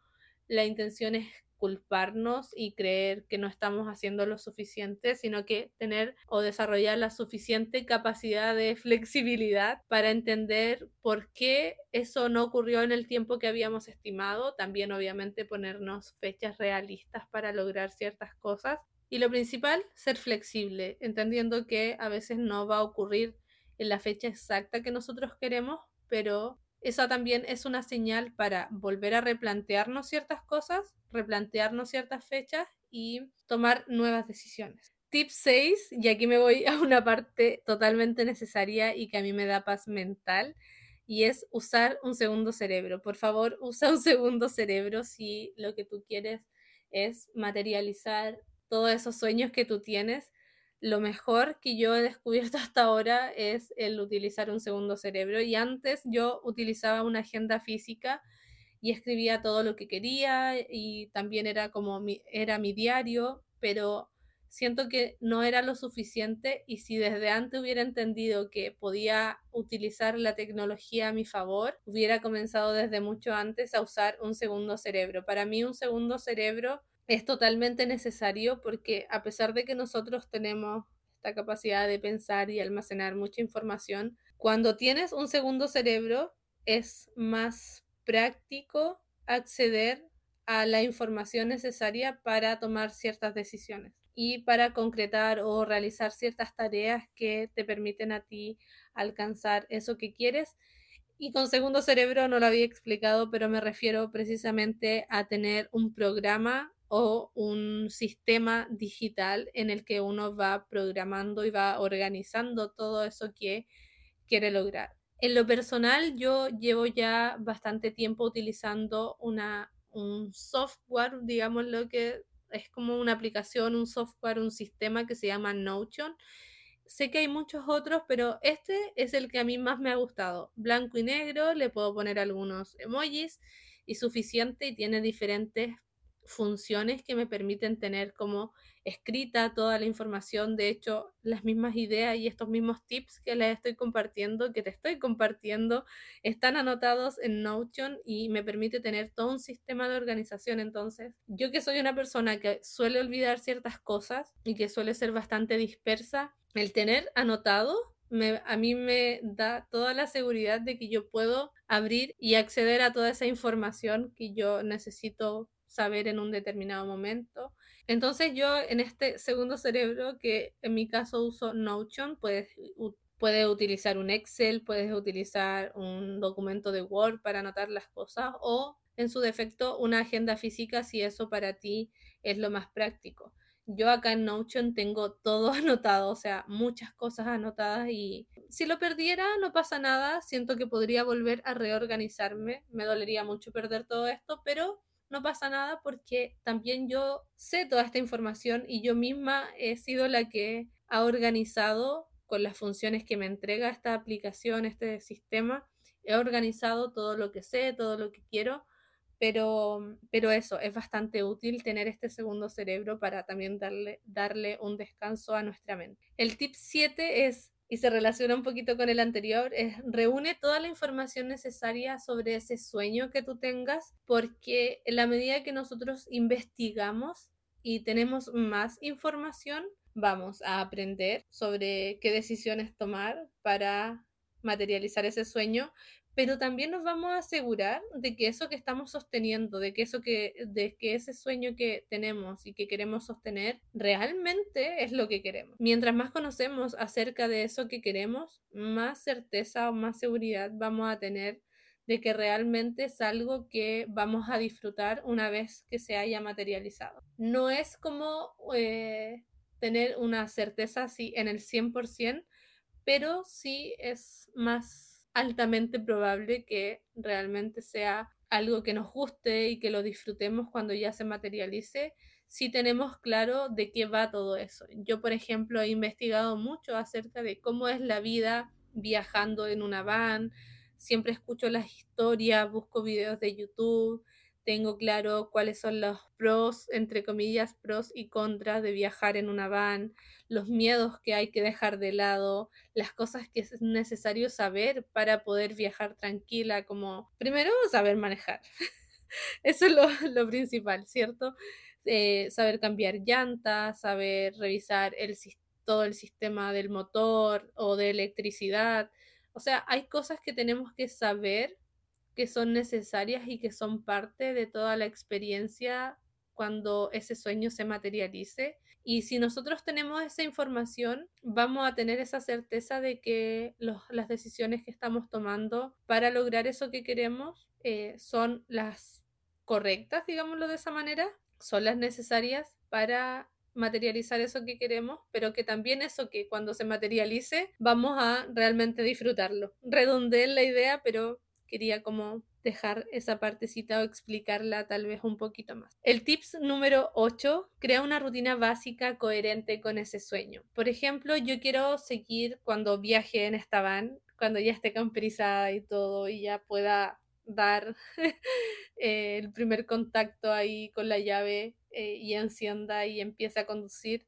la intención es culparnos y creer que no estamos haciendo lo suficiente, sino que tener o desarrollar la suficiente capacidad de flexibilidad para entender por qué eso no ocurrió en el tiempo que habíamos estimado. También obviamente ponernos fechas realistas para lograr ciertas cosas y lo principal, ser flexible, entendiendo que a veces no va a ocurrir en la fecha exacta que nosotros queremos, pero esa también es una señal para volver a replantearnos ciertas cosas, replantearnos ciertas fechas y tomar nuevas decisiones. Tip 6, y aquí me voy a una parte totalmente necesaria y que a mí me da paz mental, y es usar un segundo cerebro. Por favor, usa un segundo cerebro si lo que tú quieres es materializar todos esos sueños que tú tienes, lo mejor que yo he descubierto hasta ahora es el utilizar un segundo cerebro. Y antes yo utilizaba una agenda física y escribía todo lo que quería y también era como mi, era mi diario, pero siento que no era lo suficiente y si desde antes hubiera entendido que podía utilizar la tecnología a mi favor, hubiera comenzado desde mucho antes a usar un segundo cerebro. Para mí un segundo cerebro es totalmente necesario porque a pesar de que nosotros tenemos esta capacidad de pensar y almacenar mucha información, cuando tienes un segundo cerebro es más práctico acceder a la información necesaria para tomar ciertas decisiones y para concretar o realizar ciertas tareas que te permiten a ti alcanzar eso que quieres. Y con segundo cerebro no lo había explicado, pero me refiero precisamente a tener un programa o un sistema digital en el que uno va programando y va organizando todo eso que quiere lograr. En lo personal, yo llevo ya bastante tiempo utilizando una, un software, digamos lo que es como una aplicación, un software, un sistema que se llama Notion. Sé que hay muchos otros, pero este es el que a mí más me ha gustado. Blanco y negro, le puedo poner algunos emojis y suficiente y tiene diferentes funciones que me permiten tener como escrita toda la información, de hecho, las mismas ideas y estos mismos tips que les estoy compartiendo, que te estoy compartiendo, están anotados en Notion y me permite tener todo un sistema de organización. Entonces, yo que soy una persona que suele olvidar ciertas cosas y que suele ser bastante dispersa, el tener anotado a mí me da toda la seguridad de que yo puedo abrir y acceder a toda esa información que yo necesito saber en un determinado momento. Entonces yo en este segundo cerebro, que en mi caso uso Notion, puedes, puedes utilizar un Excel, puedes utilizar un documento de Word para anotar las cosas o en su defecto una agenda física si eso para ti es lo más práctico. Yo acá en Notion tengo todo anotado, o sea, muchas cosas anotadas y si lo perdiera no pasa nada, siento que podría volver a reorganizarme, me dolería mucho perder todo esto, pero no pasa nada porque también yo sé toda esta información y yo misma he sido la que ha organizado con las funciones que me entrega esta aplicación, este sistema, he organizado todo lo que sé, todo lo que quiero, pero, pero eso, es bastante útil tener este segundo cerebro para también darle, darle un descanso a nuestra mente. El tip 7 es y se relaciona un poquito con el anterior, es reúne toda la información necesaria sobre ese sueño que tú tengas, porque en la medida que nosotros investigamos y tenemos más información, vamos a aprender sobre qué decisiones tomar para materializar ese sueño, pero también nos vamos a asegurar de que eso que estamos sosteniendo, de que eso que, de que ese sueño que tenemos y que queremos sostener realmente es lo que queremos. Mientras más conocemos acerca de eso que queremos, más certeza o más seguridad vamos a tener de que realmente es algo que vamos a disfrutar una vez que se haya materializado. No es como eh, tener una certeza así en el 100%, pero sí es más altamente probable que realmente sea algo que nos guste y que lo disfrutemos cuando ya se materialice, si tenemos claro de qué va todo eso. Yo, por ejemplo, he investigado mucho acerca de cómo es la vida viajando en una van, siempre escucho las historias, busco videos de YouTube, tengo claro cuáles son los pros, entre comillas, pros y contras de viajar en una van, los miedos que hay que dejar de lado, las cosas que es necesario saber para poder viajar tranquila, como primero saber manejar. Eso es lo, principal, ¿cierto? Eh, saber cambiar llantas, saber revisar el, todo el sistema del motor o de electricidad. O sea, hay cosas que tenemos que saber que son necesarias y que son parte de toda la experiencia cuando ese sueño se materialice. Y si nosotros tenemos esa información, vamos a tener esa certeza de que las decisiones que estamos tomando para lograr eso que queremos eh, son las correctas, digámoslo de esa manera, son las necesarias para materializar eso que queremos, pero que también eso que cuando se materialice vamos a realmente disfrutarlo. Redondé en la idea, pero quería como dejar esa partecita o explicarla tal vez un poquito más. El tips número 8, crea una rutina básica coherente con ese sueño. Por ejemplo, yo quiero seguir cuando viaje en esta van, cuando ya esté camperizada y todo y ya pueda dar el primer contacto ahí con la llave eh, y encienda y empiece a conducir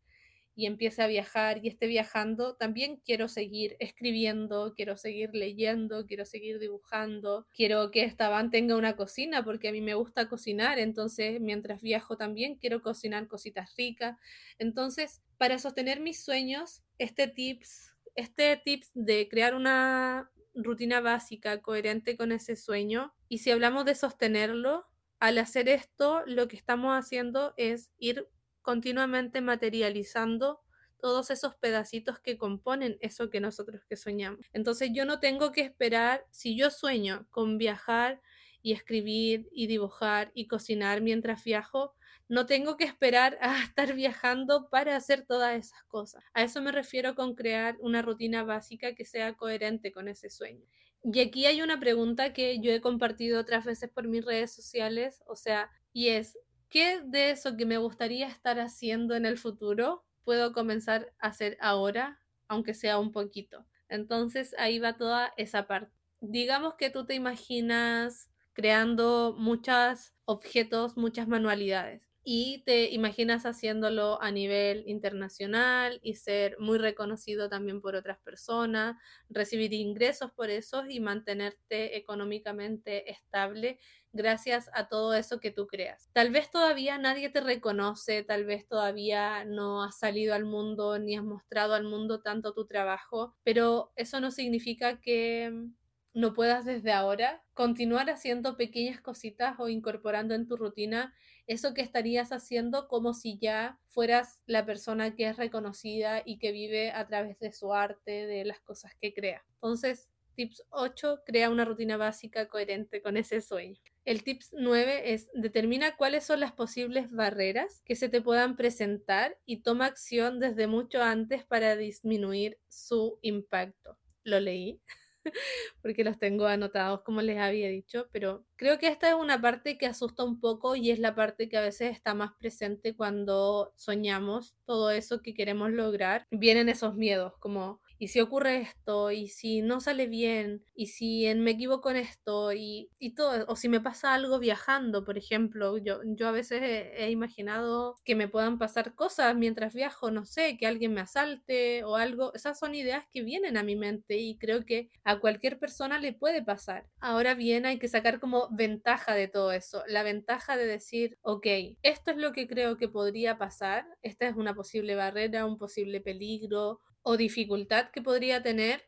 y empiece a viajar y esté viajando, también quiero seguir escribiendo, quiero seguir leyendo, quiero seguir dibujando, quiero que esta van tenga una cocina porque a mí me gusta cocinar, entonces mientras viajo también quiero cocinar cositas ricas. Entonces, para sostener mis sueños, este tips, este tips de crear una rutina básica coherente con ese sueño y si hablamos de sostenerlo, al hacer esto, lo que estamos haciendo es ir continuamente materializando todos esos pedacitos que componen eso que nosotros que soñamos. Entonces yo no tengo que esperar, si yo sueño con viajar y escribir y dibujar y cocinar mientras viajo, no tengo que esperar a estar viajando para hacer todas esas cosas. A eso me refiero con crear una rutina básica que sea coherente con ese sueño. Y aquí hay una pregunta que yo he compartido otras veces por mis redes sociales, o sea, y es, ¿Qué de eso que me gustaría estar haciendo en el futuro puedo comenzar a hacer ahora, aunque sea un poquito? Entonces ahí va toda esa parte. Digamos que tú te imaginas creando muchos objetos, muchas manualidades y te imaginas haciéndolo a nivel internacional y ser muy reconocido también por otras personas, recibir ingresos por eso y mantenerte económicamente estable gracias a todo eso que tú creas. Tal vez todavía nadie te reconoce, tal vez todavía no has salido al mundo ni has mostrado al mundo tanto tu trabajo, pero eso no significa que no puedas desde ahora continuar haciendo pequeñas cositas o incorporando en tu rutina eso que estarías haciendo como si ya fueras la persona que es reconocida y que vive a través de su arte, de las cosas que crea. Entonces, tips 8, crea una rutina básica coherente con ese sueño. El tips 9 es determina cuáles son las posibles barreras que se te puedan presentar y toma acción desde mucho antes para disminuir su impacto. Lo leí. porque los tengo anotados como les había dicho, pero creo que esta es una parte que asusta un poco y es la parte que a veces está más presente cuando soñamos todo eso que queremos lograr. Vienen esos miedos como, y si ocurre esto, y si no sale bien, y si me equivoco en esto, y, todo, o si me pasa algo viajando, por ejemplo, yo, yo a veces he, imaginado que me puedan pasar cosas mientras viajo, no sé, que alguien me asalte o algo, esas son ideas que vienen a mi mente y creo que a cualquier persona le puede pasar. Ahora bien, hay que sacar como ventaja de todo eso, la ventaja de decir, ok, esto es lo que creo que podría pasar, esta es una posible barrera, un posible peligro o dificultad que podría tener.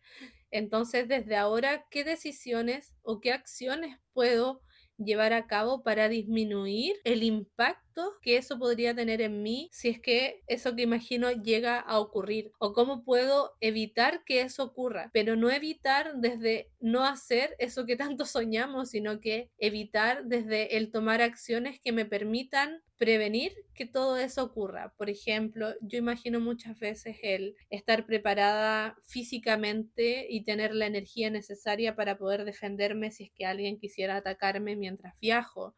Entonces, desde ahora, ¿qué decisiones o qué acciones puedo llevar a cabo para disminuir el impacto que eso podría tener en mí si es que eso que imagino llega a ocurrir o cómo puedo evitar que eso ocurra, pero no evitar desde no hacer eso que tanto soñamos, sino que evitar desde el tomar acciones que me permitan prevenir que todo eso ocurra. Por ejemplo, yo imagino muchas veces el estar preparada físicamente y tener la energía necesaria para poder defenderme si es que alguien quisiera atacarme mientras viajo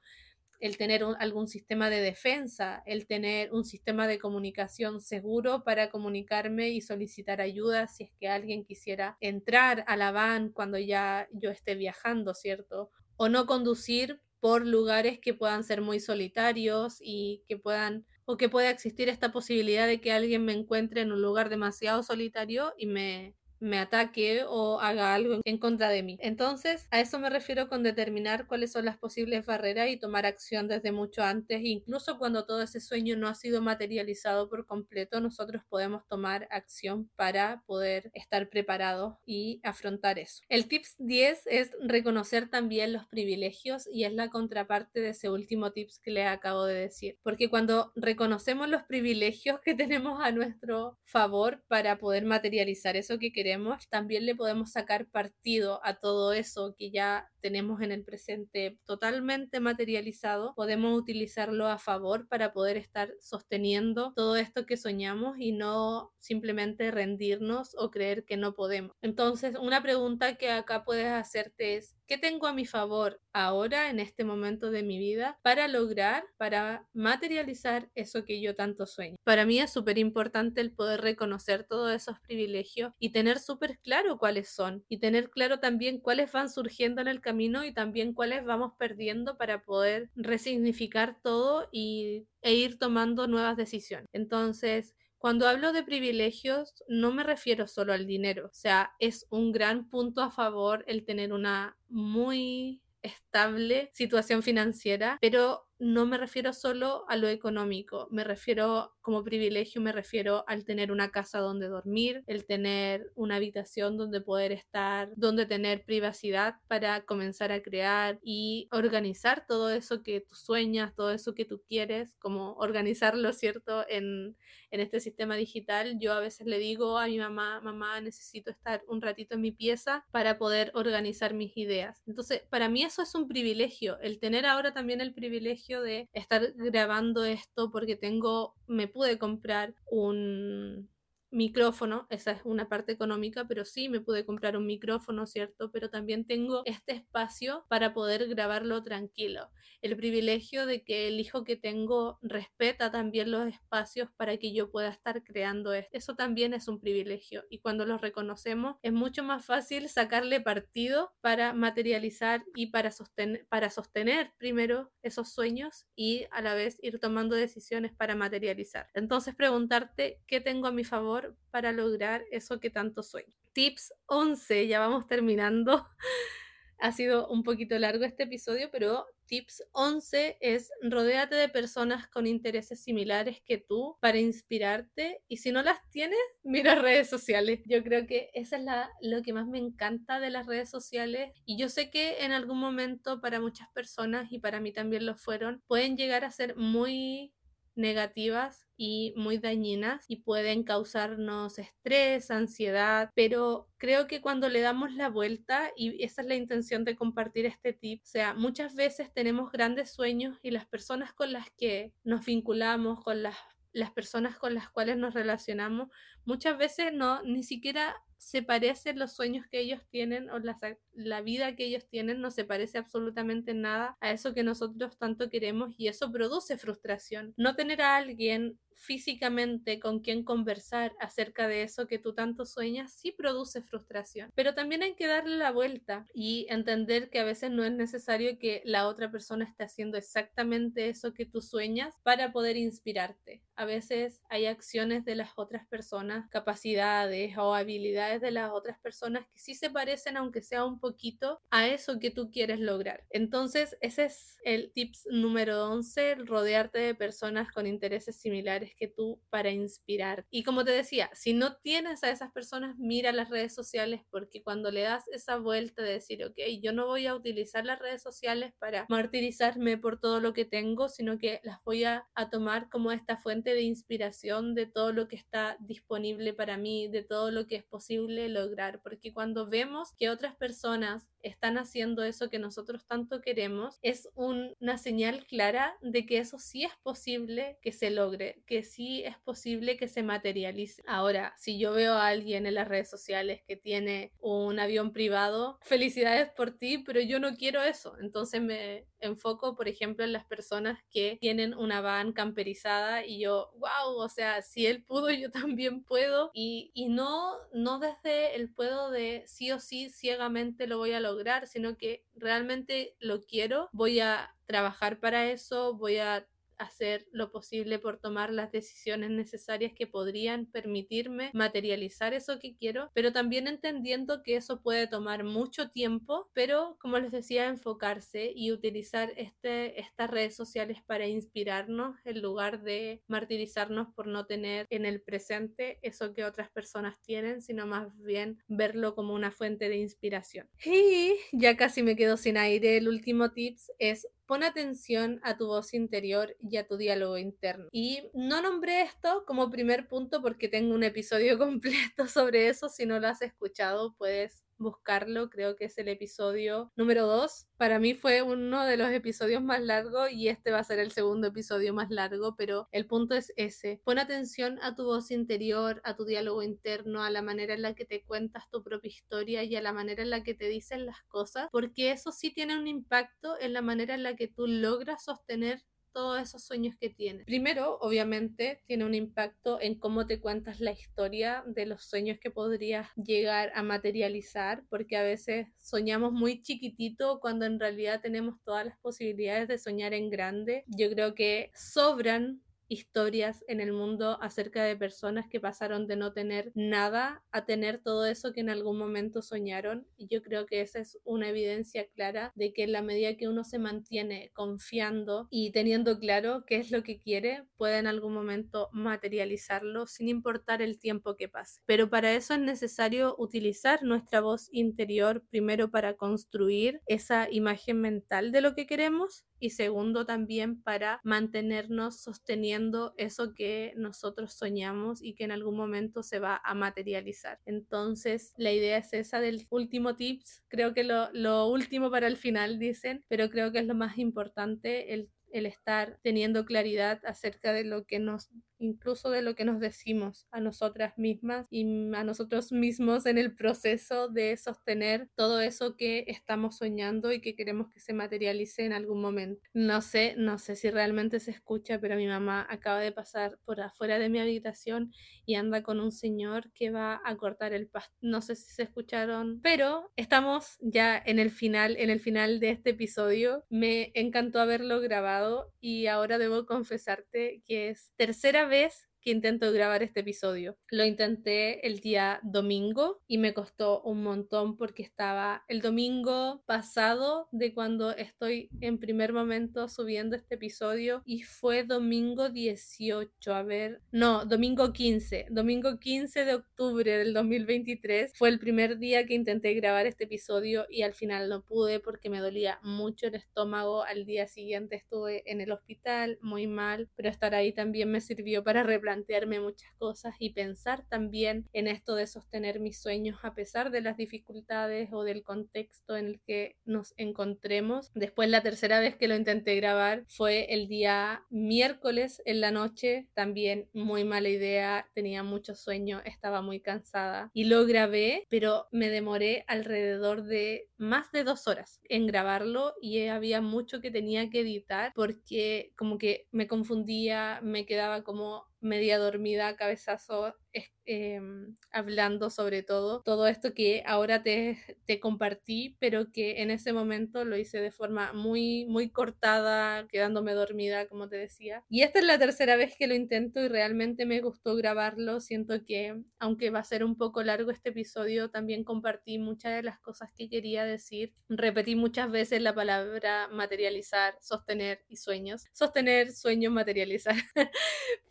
el tener algún sistema de defensa, el tener un sistema de comunicación seguro para comunicarme y solicitar ayuda si es que alguien quisiera entrar a la van cuando ya yo esté viajando, ¿cierto? O no conducir por lugares que puedan ser muy solitarios y que puedan o que pueda existir esta posibilidad de que alguien me encuentre en un lugar demasiado solitario y me me ataque o haga algo en contra de mí. Entonces, a eso me refiero con determinar cuáles son las posibles barreras y tomar acción desde mucho antes, incluso cuando todo ese sueño no ha sido materializado por completo, nosotros podemos tomar acción para poder estar preparados y afrontar eso. El tips 10 es reconocer también los privilegios y es la contraparte de ese último tips que le acabo de decir, porque cuando reconocemos los privilegios que tenemos a nuestro favor para poder materializar eso que queremos, también le podemos sacar partido a todo eso que ya tenemos en el presente totalmente materializado, podemos utilizarlo a favor para poder estar sosteniendo todo esto que soñamos y no simplemente rendirnos o creer que no podemos. Entonces, una pregunta que acá puedes hacerte es, ¿qué tengo a mi favor ahora en este momento de mi vida para lograr, para materializar eso que yo tanto sueño? Para mí es súper importante el poder reconocer todos esos privilegios y tener súper claro cuáles son y tener claro también cuáles van surgiendo en el camino y también cuáles vamos perdiendo para poder resignificar todo y, e ir tomando nuevas decisiones. Entonces, cuando hablo de privilegios, no me refiero solo al dinero, o sea, es un gran punto a favor el tener una muy estable situación financiera, pero no me refiero solo a lo económico, me refiero como privilegio, me refiero al tener una casa donde dormir, el tener una habitación donde poder estar, donde tener privacidad para comenzar a crear y organizar todo eso que tú sueñas, todo eso que tú quieres, como organizarlo, ¿cierto? En, en este sistema digital, yo a veces le digo a mi mamá, mamá, necesito estar un ratito en mi pieza para poder organizar mis ideas. Entonces, para mí eso es un privilegio, el tener ahora también el privilegio de estar grabando esto porque tengo, me pude comprar un micrófono, esa es una parte económica, pero sí me pude comprar un micrófono, ¿cierto? Pero también tengo este espacio para poder grabarlo tranquilo. El privilegio de que el hijo que tengo respeta también los espacios para que yo pueda estar creando esto. Eso también es un privilegio y cuando lo reconocemos es mucho más fácil sacarle partido para materializar y para sostener, para sostener primero esos sueños y a la vez ir tomando decisiones para materializar. Entonces preguntarte qué tengo a mi favor para lograr eso que tanto sueño. Tips 11, ya vamos terminando. ha sido un poquito largo este episodio, pero tips 11 es rodéate de personas con intereses similares que tú para inspirarte y si no las tienes, mira redes sociales. Yo creo que eso es la, lo que más me encanta de las redes sociales y yo sé que en algún momento para muchas personas y para mí también lo fueron, pueden llegar a ser muy negativas y muy dañinas y pueden causarnos estrés, ansiedad, pero creo que cuando le damos la vuelta, y esa es la intención de compartir este tip, o sea, muchas veces tenemos grandes sueños y las personas con las que nos vinculamos, con las, las personas con las cuales nos relacionamos, muchas veces no, ni siquiera se parecen los sueños que ellos tienen o la, la, vida que ellos tienen no se parece absolutamente nada a eso que nosotros tanto queremos y eso produce frustración. No tener a alguien físicamente con quien conversar acerca de eso que tú tanto sueñas, sí produce frustración. Pero también hay que darle la vuelta y entender que a veces no es necesario que la otra persona esté haciendo exactamente eso que tú sueñas para poder inspirarte. A veces hay acciones de las otras personas, capacidades o habilidades de las otras personas que sí se parecen, aunque sea un poquito, a eso que tú quieres lograr. Entonces, ese es el tips número 11, rodearte de personas con intereses similares que tú para inspirar. Y como te decía, si no tienes a esas personas, mira las redes sociales porque cuando le das esa vuelta de decir, ok, yo no voy a utilizar las redes sociales para martirizarme por todo lo que tengo, sino que las voy a, a tomar como esta fuente de inspiración de todo lo que está disponible para mí, de todo lo que es posible lograr, porque cuando vemos que otras personas están haciendo eso que nosotros tanto queremos, es una señal clara de que eso sí es posible que se logre, que sí es posible que se materialice. Ahora, si yo veo a alguien en las redes sociales que tiene un avión privado, felicidades por ti, pero yo no quiero eso. Entonces me enfoco, por ejemplo, en las personas que tienen una van camperizada y yo, wow, o sea, si él pudo, yo también puedo. Y, y no, no desde el puedo de sí o sí ciegamente lo voy a lograr lograr, sino que realmente lo quiero, voy a trabajar para eso, voy a hacer lo posible por tomar las decisiones necesarias que podrían permitirme materializar eso que quiero, pero también entendiendo que eso puede tomar mucho tiempo, pero como les decía, enfocarse y utilizar este, estas redes sociales para inspirarnos en lugar de martirizarnos por no tener en el presente eso que otras personas tienen, sino más bien verlo como una fuente de inspiración. Y ya casi me quedo sin aire, el último tips es Pon atención a tu voz interior y a tu diálogo interno. Y no nombré esto como primer punto porque tengo un episodio completo sobre eso. Si no lo has escuchado, puedes buscarlo, creo que es el episodio número 2. Para mí fue uno de los episodios más largos y este va a ser el segundo episodio más largo, pero el punto es ese. Pon atención a tu voz interior, a tu diálogo interno, a la manera en la que te cuentas tu propia historia y a la manera en la que te dicen las cosas, porque eso sí tiene un impacto en la manera en la que tú logras sostener todos esos sueños que tienes. Primero, obviamente, tiene un impacto en cómo te cuentas la historia de los sueños que podrías llegar a materializar, porque a veces soñamos muy chiquitito cuando en realidad tenemos todas las posibilidades de soñar en grande. Yo creo que sobran historias en el mundo acerca de personas que pasaron de no tener nada a tener todo eso que en algún momento soñaron. Y yo creo que esa es una evidencia clara de que en la medida que uno se mantiene confiando y teniendo claro qué es lo que quiere, puede en algún momento materializarlo sin importar el tiempo que pase. Pero para eso es necesario utilizar nuestra voz interior primero para construir esa imagen mental de lo que queremos y segundo también para mantenernos sosteniendo eso que nosotros soñamos y que en algún momento se va a materializar. Entonces la idea es esa del último tips, creo que lo, lo último para el final dicen, pero creo que es lo más importante, el el estar teniendo claridad acerca de lo que nos incluso de lo que nos decimos a nosotras mismas y a nosotros mismos en el proceso de sostener todo eso que estamos soñando y que queremos que se materialice en algún momento. No sé, no sé si realmente se escucha, pero mi mamá acaba de pasar por afuera de mi habitación y anda con un señor que va a cortar el pasto. No sé si se escucharon, pero estamos ya en el final, en el final de este episodio. Me encantó haberlo grabado y ahora debo confesarte que es tercera vez que intento grabar este episodio. Lo intenté el día domingo y me costó un montón porque estaba el domingo pasado de cuando estoy en primer momento subiendo este episodio y fue domingo 18, a ver, no, domingo 15, domingo 15 de octubre del 2023 fue el primer día que intenté grabar este episodio y al final no pude porque me dolía mucho el estómago. Al día siguiente estuve en el hospital muy mal, pero estar ahí también me sirvió para replantear plantearme muchas cosas y pensar también en esto de sostener mis sueños a pesar de las dificultades o del contexto en el que nos encontremos. Después la tercera vez que lo intenté grabar fue el día miércoles en la noche, también muy mala idea, tenía mucho sueño, estaba muy cansada y lo grabé, pero me demoré alrededor de más de dos horas en grabarlo y había mucho que tenía que editar porque como que me confundía, me quedaba como media dormida, cabezazo, em, hablando sobre todo, todo esto que ahora te, te, compartí, pero que en ese momento lo hice de forma muy, muy cortada, quedándome dormida, como te decía. Y esta es la tercera vez que lo intento y realmente me gustó grabarlo. Siento que, aunque va a ser un poco largo este episodio, también compartí muchas de las cosas que quería decir. Repetí muchas veces la palabra materializar, sostener y sueños. Sostener, sueños, materializar.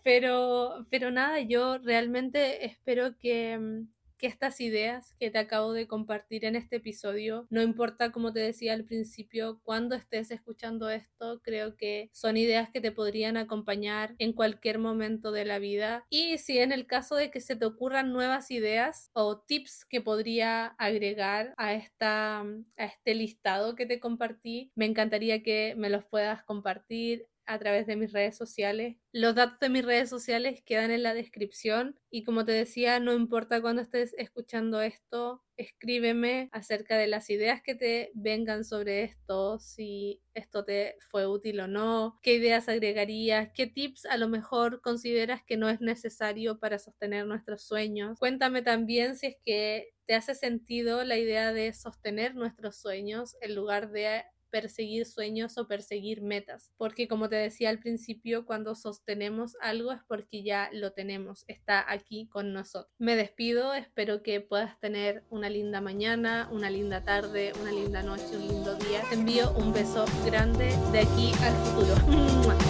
pero, pero nada, yo realmente espero que, mm, que estas ideas que te acabo de compartir en este episodio, no importa como te decía al principio, cuando estés escuchando esto, creo que son ideas que te podrían acompañar en cualquier momento de la vida. Y si en el caso de que se te ocurran nuevas ideas o tips que podría agregar a, esta, a este listado que te compartí, me encantaría que me los puedas compartir a través de mis redes sociales. Los datos de mis redes sociales quedan en la descripción y como te decía, no importa cuando estés escuchando esto, escríbeme acerca de las ideas que te vengan sobre esto, si esto te fue útil o no, qué ideas agregarías, qué tips a lo mejor consideras que no es necesario para sostener nuestros sueños. Cuéntame también si es que te hace sentido la idea de sostener nuestros sueños en lugar de perseguir sueños o perseguir metas, porque como te decía al principio, cuando sostenemos algo es porque ya lo tenemos, está aquí con nosotros. Me despido, espero que puedas tener una linda mañana, una linda tarde, una linda noche, un lindo día. Te envío un beso grande de aquí al futuro.